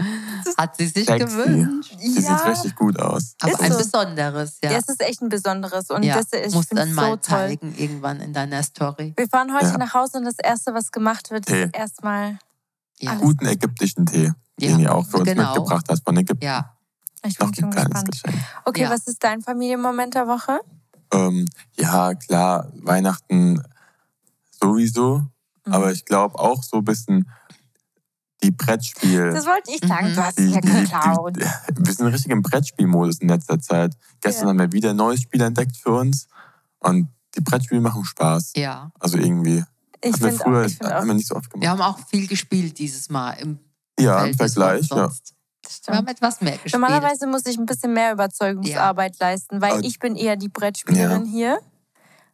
*laughs* Hat sie sich sexy. gewünscht. Die sieht richtig gut aus. Aber Ist ein so. besonderes, ja. Ja. Es ist echt ein besonderes. Und ja, das ich musst dann so mal toll. zeigen irgendwann in deiner Story. Wir fahren heute Ja. nach Hause und das Erste, was gemacht wird, Tee. ist erstmal Ja. Guten ägyptischen Tee, Ja, den ihr auch für uns genau. mitgebracht hast von Ägypten. Ja, Ich bin noch schon ein kleines gespannt. Geschenk. Okay, Ja. was ist dein Familienmoment der Woche? Ähm, ja, klar, Weihnachten sowieso. Mhm. Aber ich glaube auch so ein bisschen die Brettspiel. Das wollte ich sagen, Mhm. du hast die, es ja die, die, geklaut. wir sind richtig im Brettspielmodus in letzter Zeit. Gestern Ja. haben wir wieder ein neues Spiel entdeckt für uns. Und die Brettspiele machen Spaß. Ja. Also irgendwie. Ich Haben wir finde früher auch, ich find haben auch wir nicht so oft gemacht. Wir haben auch viel gespielt dieses Mal im Ja, im Verhältnis Vergleich. von Ja. Das Wir haben etwas mehr gespielt. Normalerweise muss ich ein bisschen mehr Überzeugungsarbeit leisten, weil Aber- ich bin eher die Brettspielerin hier.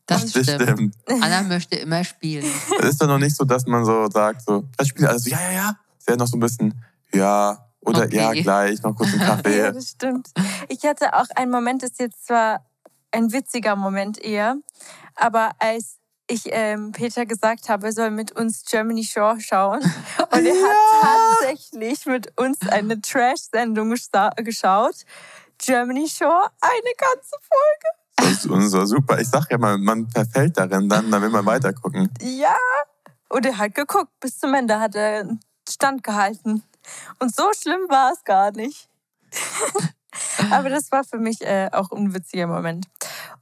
das Das stimmt. stimmt. Anna möchte immer spielen. *laughs* Es ist doch noch nicht so, dass man so sagt, so, Brettspiele, also ja, ja, ja. Es wäre noch so ein bisschen, ja, oder Okay. ja, gleich, noch kurz einen *laughs* Ja, Kaffee. das stimmt. Ich hatte auch einen Moment, das ist jetzt zwar ein witziger Moment eher, aber als ich ähm, Peter gesagt habe, er soll mit uns Germany Shore schauen *laughs* und er hat tatsächlich mit uns eine Trash-Sendung geschaut. Germany Shore, eine ganze Folge. Das ist unser super. Ich sag ja mal, man verfällt darin dann, dann will man weitergucken. Ja. Und er hat geguckt, bis zum Ende hat er Stand gehalten. Und so schlimm war es gar nicht. *laughs* Aber das war für mich äh, auch ein witziger Moment.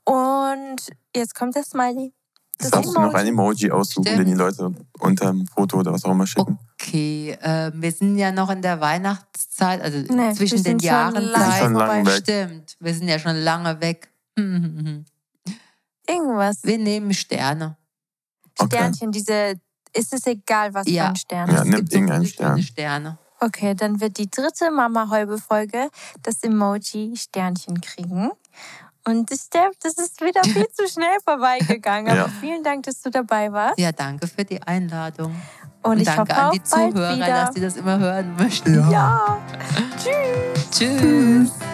Und jetzt kommt der Smiley. Das darfst du noch ein Emoji. Emoji aussuchen, Stimmt. den die Leute unter dem Foto oder was auch immer schicken. Okay, äh, wir sind ja noch in der Weihnachtszeit, also Nee, wir zwischen den Jahren. Wir schon lange weg. Stimmt, wir sind ja schon lange weg. *laughs* Wir Irgendwas. nehmen Sterne. Okay. Sternchen, diese. Ist es egal, was Ja. für ein Stern Ja, ist? Es nimm gibt so irgendeinen Stern. Sterne. Okay, dann wird die dritte Mama-Häube-Folge das Emoji Sternchen kriegen. Und das, das ist wieder *laughs* viel zu schnell vorbeigegangen. Aber Ja. vielen Dank, dass du dabei warst. Ja, danke für die Einladung. Und, ich danke hoffe an die Zuhörer, dass sie das immer hören möchten. Ja. Tschüss. Tschüss.